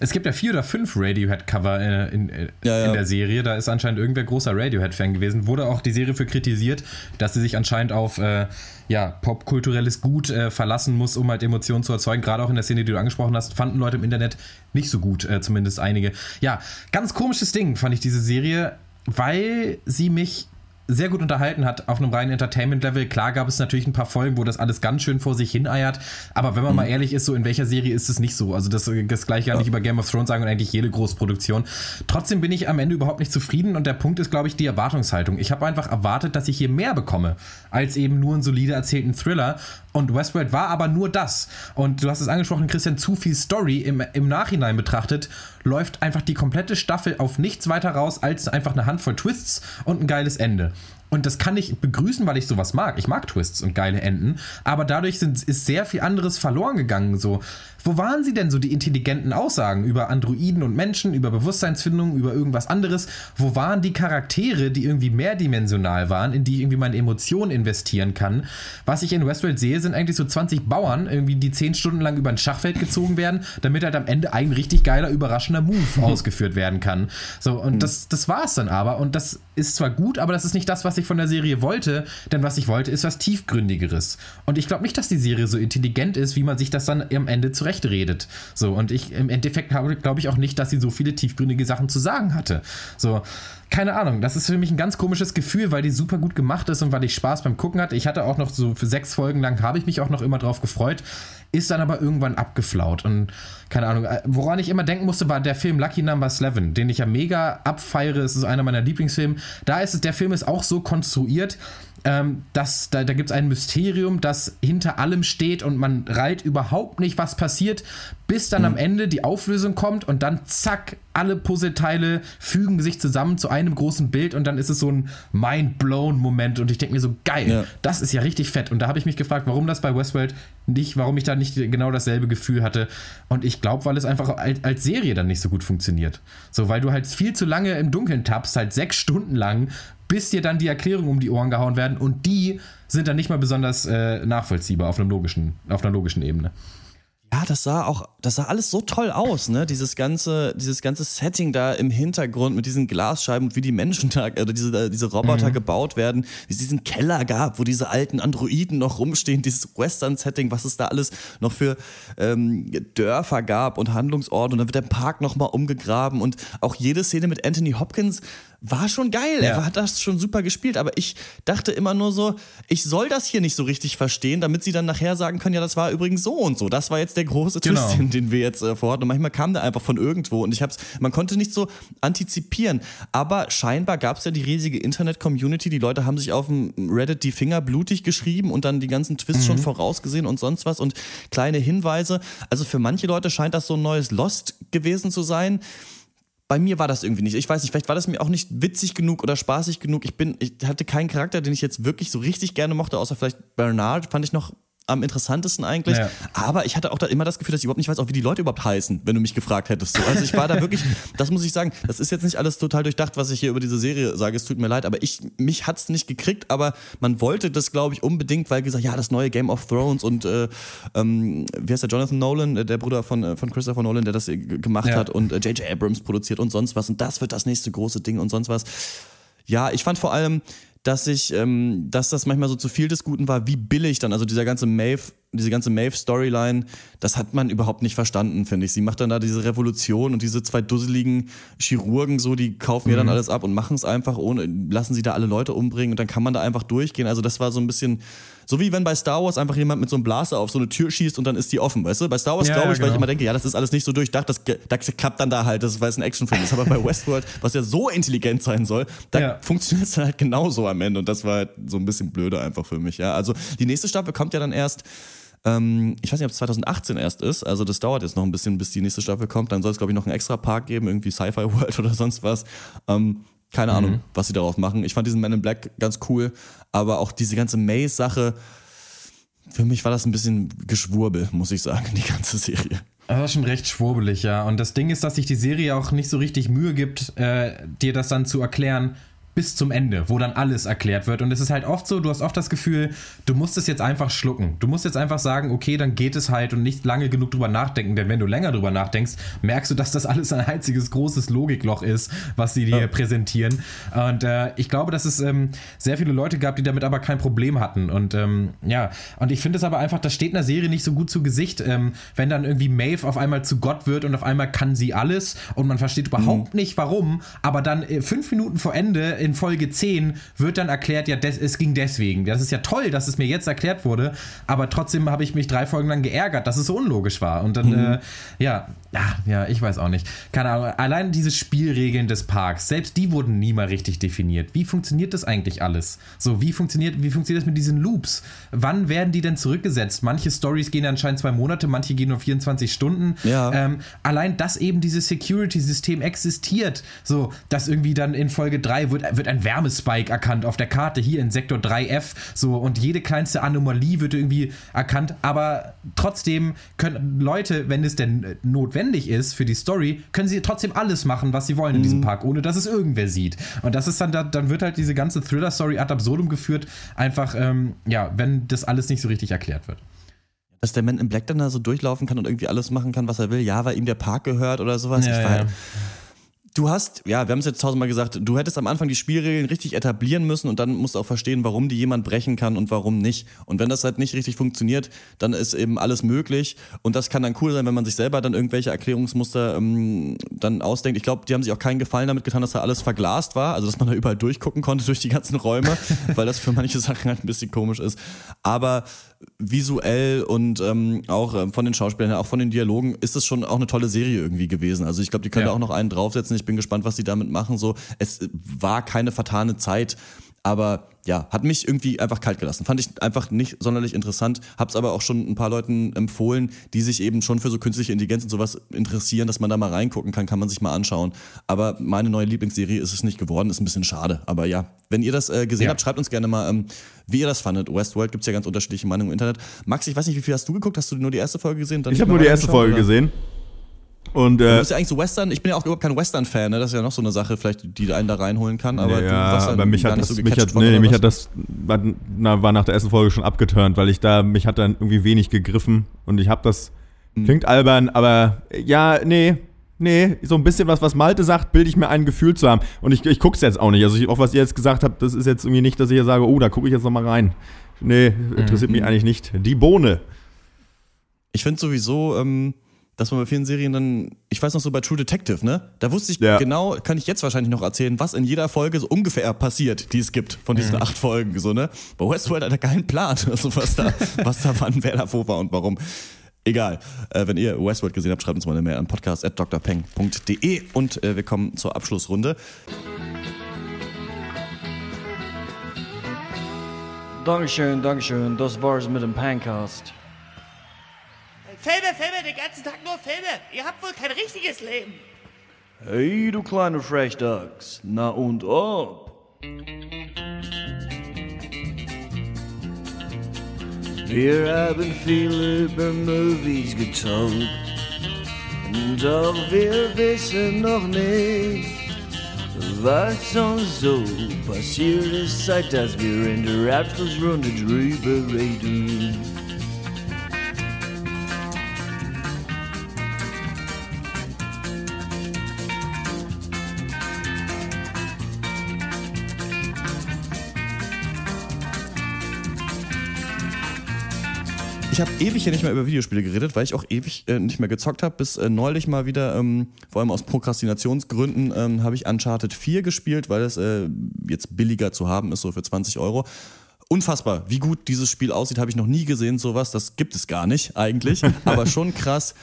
Es gibt ja vier oder fünf Radiohead-Cover äh, in, äh, Ja, ja. in der Serie. Da ist anscheinend irgendwer großer Radiohead-Fan gewesen. Wurde auch die Serie für kritisiert, dass sie sich anscheinend auf äh, ja, popkulturelles Gut äh, verlassen muss, um halt Emotionen zu erzeugen. Gerade auch in der Szene, die du angesprochen hast, fanden Leute im Internet nicht so gut, äh, zumindest einige. Ja, ganz komisches Ding fand ich diese Serie, weil sie mich sehr gut unterhalten hat auf einem reinen Entertainment-Level. Klar gab es natürlich ein paar Folgen, wo das alles ganz schön vor sich hin eiert. Aber wenn man mal ehrlich ist, so in welcher Serie ist es nicht so? Also das, das gleich gar nicht über Game of Thrones sagen und eigentlich jede Großproduktion. Trotzdem bin ich am Ende überhaupt nicht zufrieden und der Punkt ist, glaube ich, die Erwartungshaltung. Ich habe einfach erwartet, dass ich hier mehr bekomme als eben nur einen solide erzählten Thriller. Und Westworld war aber nur das. Und du hast es angesprochen, Christian, zu viel Story im, im Nachhinein betrachtet, läuft einfach die komplette Staffel auf nichts weiter raus als einfach eine Handvoll Twists und ein geiles Ende. Und das kann ich begrüßen, weil ich sowas mag. Ich mag Twists und geile Enden. Aber dadurch sind, ist sehr viel anderes verloren gegangen. So, wo waren sie denn so die intelligenten Aussagen über Androiden und Menschen, über Bewusstseinsfindung, über irgendwas anderes? Wo waren die Charaktere, die irgendwie mehrdimensional waren, in die ich irgendwie meine Emotionen investieren kann? Was ich in Westworld sehe, sind eigentlich so 20 Bauern, irgendwie, die 10 Stunden lang über ein Schachfeld gezogen werden, damit halt am Ende ein richtig geiler, überraschender Move ausgeführt werden kann. So, und das, das war es dann aber. Und das ist zwar gut, aber das ist nicht das, was ich von der Serie wollte, denn was ich wollte, ist was tiefgründigeres. Und ich glaube nicht, dass die Serie so intelligent ist, wie man sich das dann am Ende zurechtredet. So, und ich im Endeffekt glaube ich auch nicht, dass sie so viele tiefgründige Sachen zu sagen hatte. So, keine Ahnung, das ist für mich ein ganz komisches Gefühl, weil die super gut gemacht ist und weil ich Spaß beim Gucken hatte. Ich hatte auch noch so für sechs Folgen lang, habe ich mich auch noch immer drauf gefreut, ist dann aber irgendwann abgeflaut und keine Ahnung. äh, Woran ich immer denken musste, war der Film Lucky Number 11, den ich ja mega abfeiere. Es ist einer meiner Lieblingsfilme. Da ist es, der Film ist auch so konstruiert, ähm, dass da, da gibt es ein Mysterium, das hinter allem steht und man reiht überhaupt nicht, was passiert, bis dann am Ende die Auflösung kommt und dann zack, alle Puzzleteile fügen sich zusammen zu einem großen Bild und dann ist es so ein Mind-blown-Moment und ich denke mir so, geil, Ja. das ist ja richtig fett. Und da habe ich mich gefragt, warum das bei Westworld nicht, warum ich da nicht genau dasselbe Gefühl hatte. Und ich glaube, weil es einfach als, als Serie dann nicht so gut funktioniert. So, weil du halt viel zu lange im Dunkeln tappst, halt sechs Stunden lang, bis dir dann die Erklärungen um die Ohren gehauen werden und die sind dann nicht mal besonders äh, nachvollziehbar auf, einem logischen, auf einer logischen Ebene. Ja, das sah auch, das sah alles so toll aus, ne? Dieses ganze, dieses ganze Setting da im Hintergrund mit diesen Glasscheiben und wie die Menschen da, oder diese, äh, diese Roboter gebaut werden, wie es diesen Keller gab, wo diese alten Androiden noch rumstehen, dieses Western-Setting, was es da alles noch für ähm, Dörfer gab und Handlungsorte und dann wird der Park nochmal umgegraben und auch jede Szene mit Anthony Hopkins war schon geil. Ja. Er hat das schon super gespielt, aber ich dachte immer nur so, ich soll das hier nicht so richtig verstehen, damit sie dann nachher sagen können, ja, das war übrigens so und so. Das war jetzt der große Genau. Twist, den, den wir jetzt äh, vorhatten. Und manchmal kam der einfach von irgendwo und ich hab's, man konnte nicht so antizipieren. Aber scheinbar gab es ja die riesige Internet-Community. Die Leute haben sich auf dem Reddit die Finger blutig geschrieben und dann die ganzen Twists schon vorausgesehen und sonst was und kleine Hinweise. Also für manche Leute scheint das so ein neues Lost gewesen zu sein bei mir war das irgendwie nicht. Ich weiß nicht, vielleicht war das mir auch nicht witzig genug oder spaßig genug. Ich bin, ich hatte keinen Charakter, den ich jetzt wirklich so richtig gerne mochte, außer vielleicht Bernard, fand ich noch am interessantesten eigentlich. Ja. Aber ich hatte auch da immer das Gefühl, dass ich überhaupt nicht weiß, auch wie die Leute überhaupt heißen, wenn du mich gefragt hättest. So, also ich war da wirklich, das muss ich sagen, das ist jetzt nicht alles total durchdacht, was ich hier über diese Serie sage. Es tut mir leid, aber ich, mich hat's nicht gekriegt, aber man wollte das, glaube ich, unbedingt, weil gesagt, ja, das neue Game of Thrones und äh, ähm, wie heißt der, Jonathan Nolan, äh, der Bruder von, äh, von Christopher Nolan, der das äh, gemacht Ja. hat und äh, J.J. Abrams produziert und sonst was und das wird das nächste große Ding und sonst was. Ja, ich fand vor allem dass ich, ähm, dass das manchmal so zu viel des Guten war, wie billig dann, also dieser ganze Maeve, diese ganze Maeve-Storyline, das hat man überhaupt nicht verstanden, finde ich. Sie macht dann da diese Revolution und diese zwei dusseligen Chirurgen so, die kaufen ihr dann alles ab und machen es einfach ohne, lassen sie da alle Leute umbringen und dann kann man da einfach durchgehen. Also das war so ein bisschen, so wie wenn bei Star Wars einfach jemand mit so einem Blaster auf so eine Tür schießt und dann ist die offen, weißt du? Bei Star Wars Ja, glaube ja, ich, weil ich genau. immer denke, ja, das ist alles nicht so durchdacht, das, das klappt dann da halt, das, weil es ein Actionfilm ist. Aber bei Westworld, was ja so intelligent sein soll, da Ja. funktioniert es dann halt genauso am Ende und das war halt so ein bisschen blöde einfach für mich, ja. Also die nächste Staffel kommt ja dann erst, ähm, ich weiß nicht, ob es 2018 erst ist, also das dauert jetzt noch ein bisschen, bis die nächste Staffel kommt. Dann soll es, glaube ich, noch einen extra Park geben, irgendwie Sci-Fi World oder sonst was. Ähm, keine Ahnung, was sie darauf machen. Ich fand diesen Man in Black ganz cool, aber auch diese ganze Maze-Sache, für mich war das ein bisschen Geschwurbel, muss ich sagen, die ganze Serie. Das war schon recht schwurbelig, ja. Und das Ding ist, dass sich die Serie auch nicht so richtig Mühe gibt, äh, dir das dann zu erklären bis zum Ende, wo dann alles erklärt wird. Und es ist halt oft so, du hast oft das Gefühl, du musst es jetzt einfach schlucken. Du musst jetzt einfach sagen, okay, dann geht es halt und nicht lange genug drüber nachdenken. Denn wenn du länger drüber nachdenkst, merkst du, dass das alles ein einziges großes Logikloch ist, was sie dir präsentieren. Und äh, ich glaube, dass es ähm, sehr viele Leute gab, die damit aber kein Problem hatten. Und ähm, ja, und ich finde es aber einfach, das steht einer Serie nicht so gut zu Gesicht, ähm, wenn dann irgendwie Maeve auf einmal zu Gott wird und auf einmal kann sie alles und man versteht überhaupt nicht warum, aber dann äh, fünf Minuten vor Ende in Folge 10 wird dann erklärt, ja, des, es ging deswegen. Das ist ja toll, dass es mir jetzt erklärt wurde, aber trotzdem habe ich mich drei Folgen lang geärgert, dass es so unlogisch war. Und dann, äh, ja, ja, ja, ich weiß auch nicht. Keine Ahnung, allein diese Spielregeln des Parks, selbst die wurden nie mal richtig definiert. Wie funktioniert das eigentlich alles? So, wie funktioniert, wie funktioniert das mit diesen Loops? Wann werden die denn zurückgesetzt? Manche Stories gehen anscheinend zwei Monate, manche gehen nur 24 Stunden. Ja. Ähm, allein, dass eben dieses Security-System existiert, so, dass irgendwie dann in Folge 3 wird, wird ein Wärmespike erkannt auf der Karte, hier in Sektor 3F, so, und jede kleinste Anomalie wird irgendwie erkannt, aber trotzdem können Leute, wenn es denn äh, notwendig ist für die Story, können sie trotzdem alles machen, was sie wollen in diesem Park, ohne dass es irgendwer sieht. Und das ist dann, da- dann wird halt diese ganze Thriller-Story ad absurdum geführt, einfach, ähm, ja, wenn das alles nicht so richtig erklärt wird. Dass der Man in Black dann da so durchlaufen kann und irgendwie alles machen kann, was er will, ja, weil ihm der Park gehört oder sowas. Ja, ich war, ja. Du hast, ja, wir haben es jetzt tausendmal gesagt, du hättest am Anfang die Spielregeln richtig etablieren müssen und dann musst du auch verstehen, warum die jemand brechen kann und warum nicht. Und wenn das halt nicht richtig funktioniert, dann ist eben alles möglich. Und das kann dann cool sein, wenn man sich selber dann irgendwelche Erklärungsmuster ähm, dann ausdenkt. Ich glaube, die haben sich auch keinen Gefallen damit getan, dass da alles verglast war, also dass man da überall durchgucken konnte durch die ganzen Räume, weil das für manche Sachen halt ein bisschen komisch ist. Aber visuell und ähm, auch ähm, von den Schauspielern, her, auch von den Dialogen, ist es schon auch eine tolle Serie irgendwie gewesen. Also ich glaube, die können Ja. da auch noch einen draufsetzen. Ich bin gespannt, was sie damit machen. So, es war keine vertane Zeit, aber ja, hat mich irgendwie einfach kalt gelassen. Fand ich einfach nicht sonderlich interessant. Hab's aber auch schon ein paar Leuten empfohlen, die sich eben schon für so künstliche Intelligenz und sowas interessieren, dass man da mal reingucken kann, kann man sich mal anschauen. Aber meine neue Lieblingsserie ist es nicht geworden, ist ein bisschen schade. Aber ja, wenn ihr das äh, gesehen Ja. habt, schreibt uns gerne mal, ähm, wie ihr das fandet. Westworld gibt's ja ganz unterschiedliche Meinungen im Internet. Max, ich weiß nicht, wie viel hast du geguckt? Hast du nur die erste Folge gesehen? Ich habe nur die erste Folge oder? gesehen. Und Du äh, bist ja eigentlich so Western, ich bin ja auch überhaupt kein Western-Fan, ne? das ist ja noch so eine Sache, vielleicht, die einen da reinholen kann, aber du ja, warst dann aber mich hat das, so mich hat, nee, mich hat das war, na, war nach der ersten Folge schon abgeturnt, weil ich da mich hat dann irgendwie wenig gegriffen und ich habe das Hm. klingt albern, aber ja, nee, nee, so ein bisschen was was Malte sagt, bilde ich mir ein Gefühl zu haben und ich ich guck's jetzt auch nicht. Also ich, auch was ihr jetzt gesagt habt, das ist jetzt irgendwie nicht, dass ich hier sage, oh, da gucke ich jetzt noch mal rein. Nee, interessiert Mhm. mich eigentlich nicht. Die Bohne. Ich finde sowieso, ähm, dass man bei vielen Serien dann, ich weiß noch so bei True Detective, ne? Da wusste ich Ja. genau, kann ich jetzt wahrscheinlich noch erzählen, was in jeder Folge so ungefähr passiert, die es gibt von diesen acht Folgen, so, ne? Bei Westworld hat er keinen Plan, also was da, was da wann, wer da wo war und warum. Egal. Äh, wenn ihr Westworld gesehen habt, schreibt uns mal eine Mail an podcast.drpeng.de und äh, wir kommen zur Abschlussrunde. Dankeschön, Dankeschön, das war's mit dem Pancast. Filme, Filme, den ganzen Tag nur Filme. Ihr habt wohl kein richtiges Leben. Hey, du kleine Frechdachs, na und ob? Wir haben viel über Movies getalkt, doch wir wissen noch nicht, was uns so passiert ist, seit dass wir in der Abschlussrunde drüber reden. Ich habe ewig hier nicht mehr über Videospiele geredet, weil ich auch ewig äh, nicht mehr gezockt habe. Bis äh, neulich mal wieder, ähm, vor allem aus Prokrastinationsgründen, ähm, habe ich Uncharted 4 gespielt, weil es äh, jetzt billiger zu haben ist, so für 20 Euro. Unfassbar, wie gut dieses Spiel aussieht, habe ich noch nie gesehen, sowas. Das gibt es gar nicht eigentlich, aber schon krass.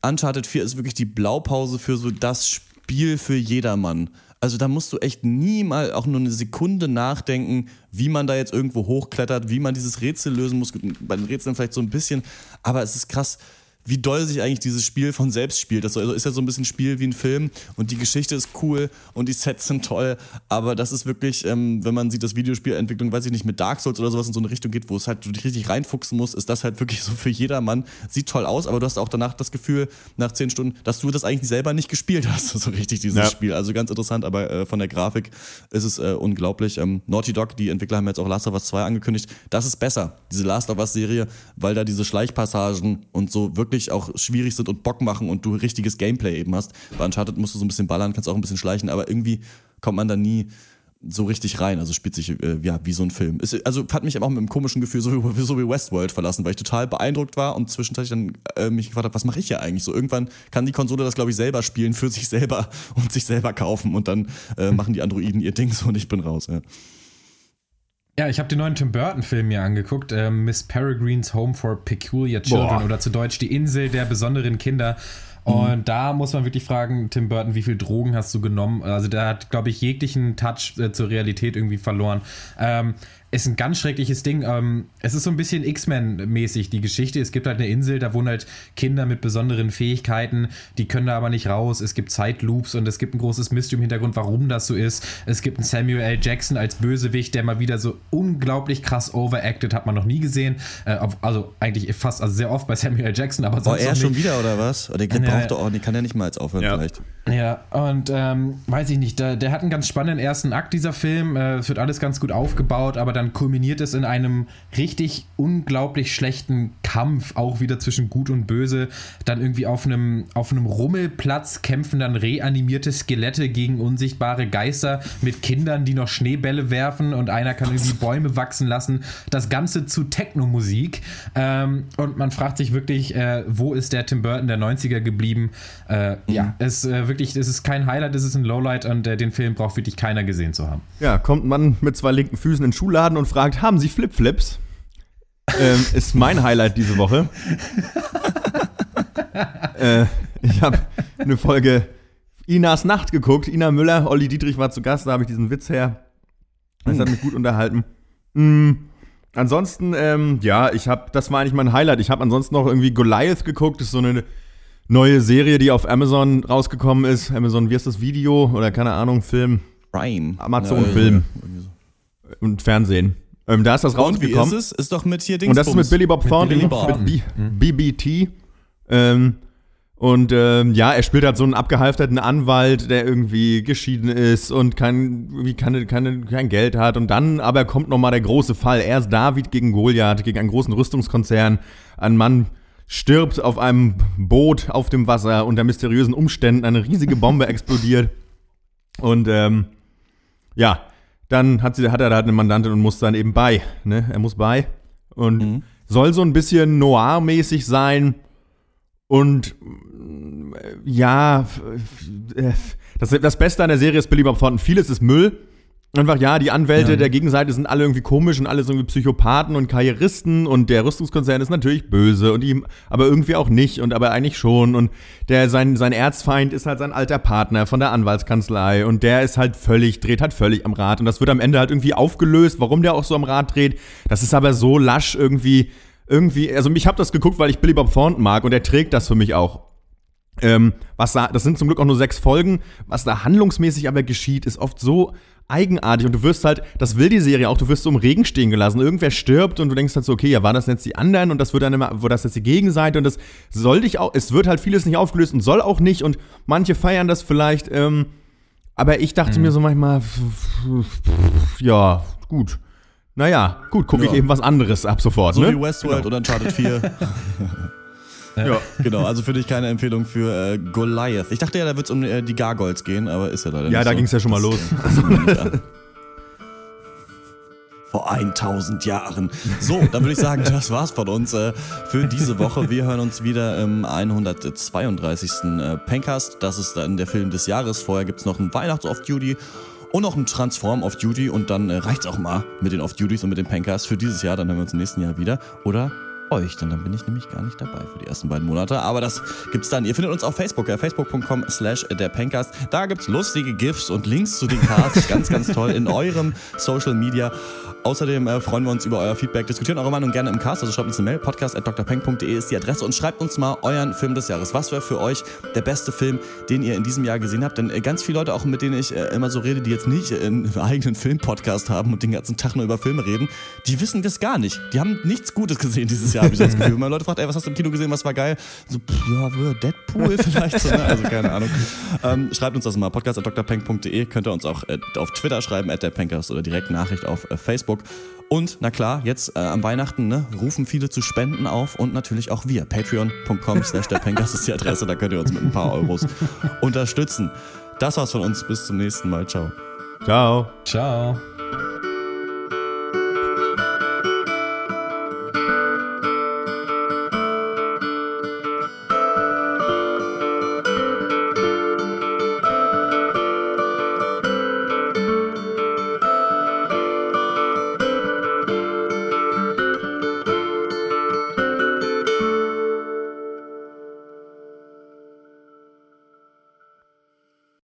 Uncharted 4 ist wirklich die Blaupause für so das Spiel für jedermann. Also da musst du echt nie mal auch nur eine Sekunde nachdenken, wie man da jetzt irgendwo hochklettert, wie man dieses Rätsel lösen muss. Bei den Rätseln vielleicht so ein bisschen, aber es ist krass, wie doll sich eigentlich dieses Spiel von selbst spielt. Das ist ja so ein bisschen Spiel wie ein Film und die Geschichte ist cool und die Sets sind toll, aber das ist wirklich, ähm, wenn man sieht, dass Videospielentwicklung, weiß ich nicht, mit Dark Souls oder sowas in so eine Richtung geht, wo es halt du dich richtig reinfuchsen musst, ist das halt wirklich so für jedermann. Sieht toll aus, aber du hast auch danach das Gefühl, nach zehn Stunden, dass du das eigentlich selber nicht gespielt hast, so richtig dieses Ja. Spiel. Also ganz interessant, aber äh, von der Grafik ist es äh, unglaublich. Ähm, Naughty Dog, die Entwickler haben jetzt auch Last of Us 2 angekündigt. Das ist besser, diese Last of Us Serie, weil da diese Schleichpassagen und so wirklich auch schwierig sind und Bock machen und du richtiges Gameplay eben hast. Bei Uncharted musst du so ein bisschen ballern, kannst auch ein bisschen schleichen, aber irgendwie kommt man da nie so richtig rein, also spielt sich äh, ja wie so ein Film. Ist, also hat mich auch mit einem komischen Gefühl so wie, so wie Westworld verlassen, weil ich total beeindruckt war und zwischenzeitlich dann äh, mich gefragt habe, was mache ich hier eigentlich? So irgendwann kann die Konsole das glaube ich selber spielen für sich selber und sich selber kaufen und dann äh, machen die Androiden ihr Ding so und ich bin raus. Ja. Ja, ich habe den neuen Tim Burton-Film mir angeguckt, ähm, Miss Peregrine's Home for Peculiar Children Boah. oder zu Deutsch die Insel der besonderen Kinder. Und da muss man wirklich fragen, Tim Burton, wie viel Drogen hast du genommen? Also der hat, glaube ich, jeglichen Touch äh, zur Realität irgendwie verloren. Ähm, ist ein ganz schreckliches Ding. Ähm, es ist so ein bisschen X-Men-mäßig, die Geschichte. Es gibt halt eine Insel, da wohnen halt Kinder mit besonderen Fähigkeiten, die können da aber nicht raus. Es gibt Zeitloops und es gibt ein großes Mystery im Hintergrund, warum das so ist. Es gibt einen Samuel L. Jackson als Bösewicht, der mal wieder so unglaublich krass overacted, hat man noch nie gesehen. Äh, also eigentlich fast, also sehr oft bei Samuel L. Jackson, aber Oh, sonst er noch schon wieder oder was? Oh, der Ja, braucht doch auch, den kann er nicht mal jetzt aufhören Ja. vielleicht. Ja, und ähm, weiß ich nicht, der, der hat einen ganz spannenden ersten Akt, dieser Film. Äh, es wird alles ganz gut aufgebaut, aber dann kulminiert es in einem richtig unglaublich schlechten Kampf, auch wieder zwischen Gut und Böse. Dann irgendwie auf einem, auf einem Rummelplatz kämpfen dann reanimierte Skelette gegen unsichtbare Geister mit Kindern, die noch Schneebälle werfen und einer kann irgendwie Bäume wachsen lassen. Das Ganze zu Techno-Musik. Ähm, und man fragt sich wirklich, äh, wo ist der Tim Burton der 90er geblieben? Äh, Ja, es äh, wirklich, es ist kein Highlight, es ist ein Lowlight und äh, den Film braucht wirklich keiner gesehen zu haben. Ja, kommt Mann mit zwei linken Füßen in den Schuhladen und fragt, haben Sie Flipflips? ähm, ist mein Highlight diese Woche. äh, ich habe eine Folge Inas Nacht geguckt. Ina Müller, Olli Dietrich war zu Gast, da habe ich diesen Witz her. Das hat mich gut unterhalten. Mm, ansonsten, ähm, ja, ich habe, das war eigentlich mein Highlight. Ich habe ansonsten noch irgendwie Goliath geguckt. Das ist so eine neue Serie, die auf Amazon rausgekommen ist. Amazon, wie heißt das Video? Oder keine Ahnung, Film Prime. Amazon Ja, so. Und Fernsehen. Ähm, da ist das Und wie rausgekommen. ist es? Ist doch mit hier Und das ist mit. Billy Bob Thornton, Billy mit, Bob. B BBT. Ähm, und ähm, ja, er spielt halt so einen abgehalfterten Anwalt, der irgendwie geschieden ist und kein, irgendwie keine, keine, kein Geld hat. Und dann aber kommt nochmal der große Fall. Erst David gegen Goliath, gegen einen großen Rüstungskonzern. Ein Mann stirbt auf einem Boot auf dem Wasser unter mysteriösen Umständen. Eine riesige Bombe explodiert. Und ähm, ja, dann hat, sie, hat er da halt eine Mandantin und muss dann eben bei. Ne? Er muss bei. Und soll so ein bisschen noir-mäßig sein. Und äh, ja, äh, das, das Beste an der Serie ist Billy Bob Thornton. Vieles ist Müll. Einfach, ja, die Anwälte der Gegenseite sind alle irgendwie komisch und alle so irgendwie Psychopathen und Karrieristen und der Rüstungskonzern ist natürlich böse und ihm, aber irgendwie auch nicht und aber eigentlich schon und der, sein, sein Erzfeind ist halt sein alter Partner von der Anwaltskanzlei und der ist halt völlig, dreht halt völlig am Rad und das wird am Ende halt irgendwie aufgelöst, warum der auch so am Rad dreht. Das ist aber so lasch irgendwie, irgendwie, also ich habe das geguckt, weil ich Billy Bob Thornton mag und er trägt das für mich auch. Ähm, was da, das sind zum Glück auch nur sechs Folgen. Was da handlungsmäßig aber geschieht, ist oft so eigenartig und du wirst halt, das will die Serie auch, du wirst so im Regen stehen gelassen. Irgendwer stirbt und du denkst halt so, okay, ja, waren das jetzt die anderen und das wird dann immer, war das jetzt die Gegenseite und das soll dich auch, es wird halt vieles nicht aufgelöst und soll auch nicht und manche feiern das vielleicht, ähm, aber ich dachte mir so manchmal, ja, gut. Naja, gut, gucke ich Ja. eben was anderes ab sofort, So ne? wie Westworld oder Uncharted 4. ja. genau, also für dich keine Empfehlung für äh, Goliath. Ich dachte ja, da wird es um äh, die Gargoyles gehen, aber ist ja leider Ja, nicht da so. ging's ja schon mal los. ja. vor 1000 Jahren. So, dann würde ich sagen, das war's von uns äh, für diese Woche. Wir hören uns wieder im 132. Äh, Pencast. Das ist dann der Film des Jahres. Vorher gibt's noch einen Weihnachts-Off-Duty und noch einen Transform Off Duty und dann äh, reicht's auch mal mit den Off Duties und mit den Pankers für dieses Jahr. Dann hören wir uns im nächsten Jahr wieder. Oder euch, denn dann bin ich nämlich gar nicht dabei für die ersten beiden Monate. Aber das gibt's dann. Ihr findet uns auf Facebook, äh, facebook.com slash der Pencast. Da gibt's lustige GIFs und Links zu den Casts. ganz, ganz toll in eurem Social Media. Außerdem äh, freuen wir uns über euer Feedback. Diskutieren eure Meinung gerne im Cast. Also schreibt uns eine Mail. podcast.drpeng.de ist die Adresse und schreibt uns mal euren Film des Jahres. Was wäre für euch der beste Film, den ihr in diesem Jahr gesehen habt? Denn äh, ganz viele Leute, auch mit denen ich äh, immer so rede, die jetzt nicht äh, einen eigenen Film-Podcast haben und den ganzen Tag nur über Filme reden, die wissen das gar nicht. Die haben nichts Gutes gesehen dieses Jahr, habe ich so das Gefühl. Wenn man Leute fragt, ey, was hast du im Kino gesehen, was war geil? So, pff, ja, Deadpool vielleicht. So, ne? Also keine Ahnung. Ähm, schreibt uns das mal. podcast.drpeng.de könnt ihr uns auch äh, auf Twitter schreiben, at der Pencast oder direkt Nachricht auf äh, Facebook. Und na klar, jetzt äh, am Weihnachten ne, rufen viele zu Spenden auf und natürlich auch wir. Patreon.com slash der Pencast ist die Adresse, da könnt ihr uns mit ein paar Euros unterstützen. Das war's von uns. Bis zum nächsten Mal. Ciao. Ciao. Ciao.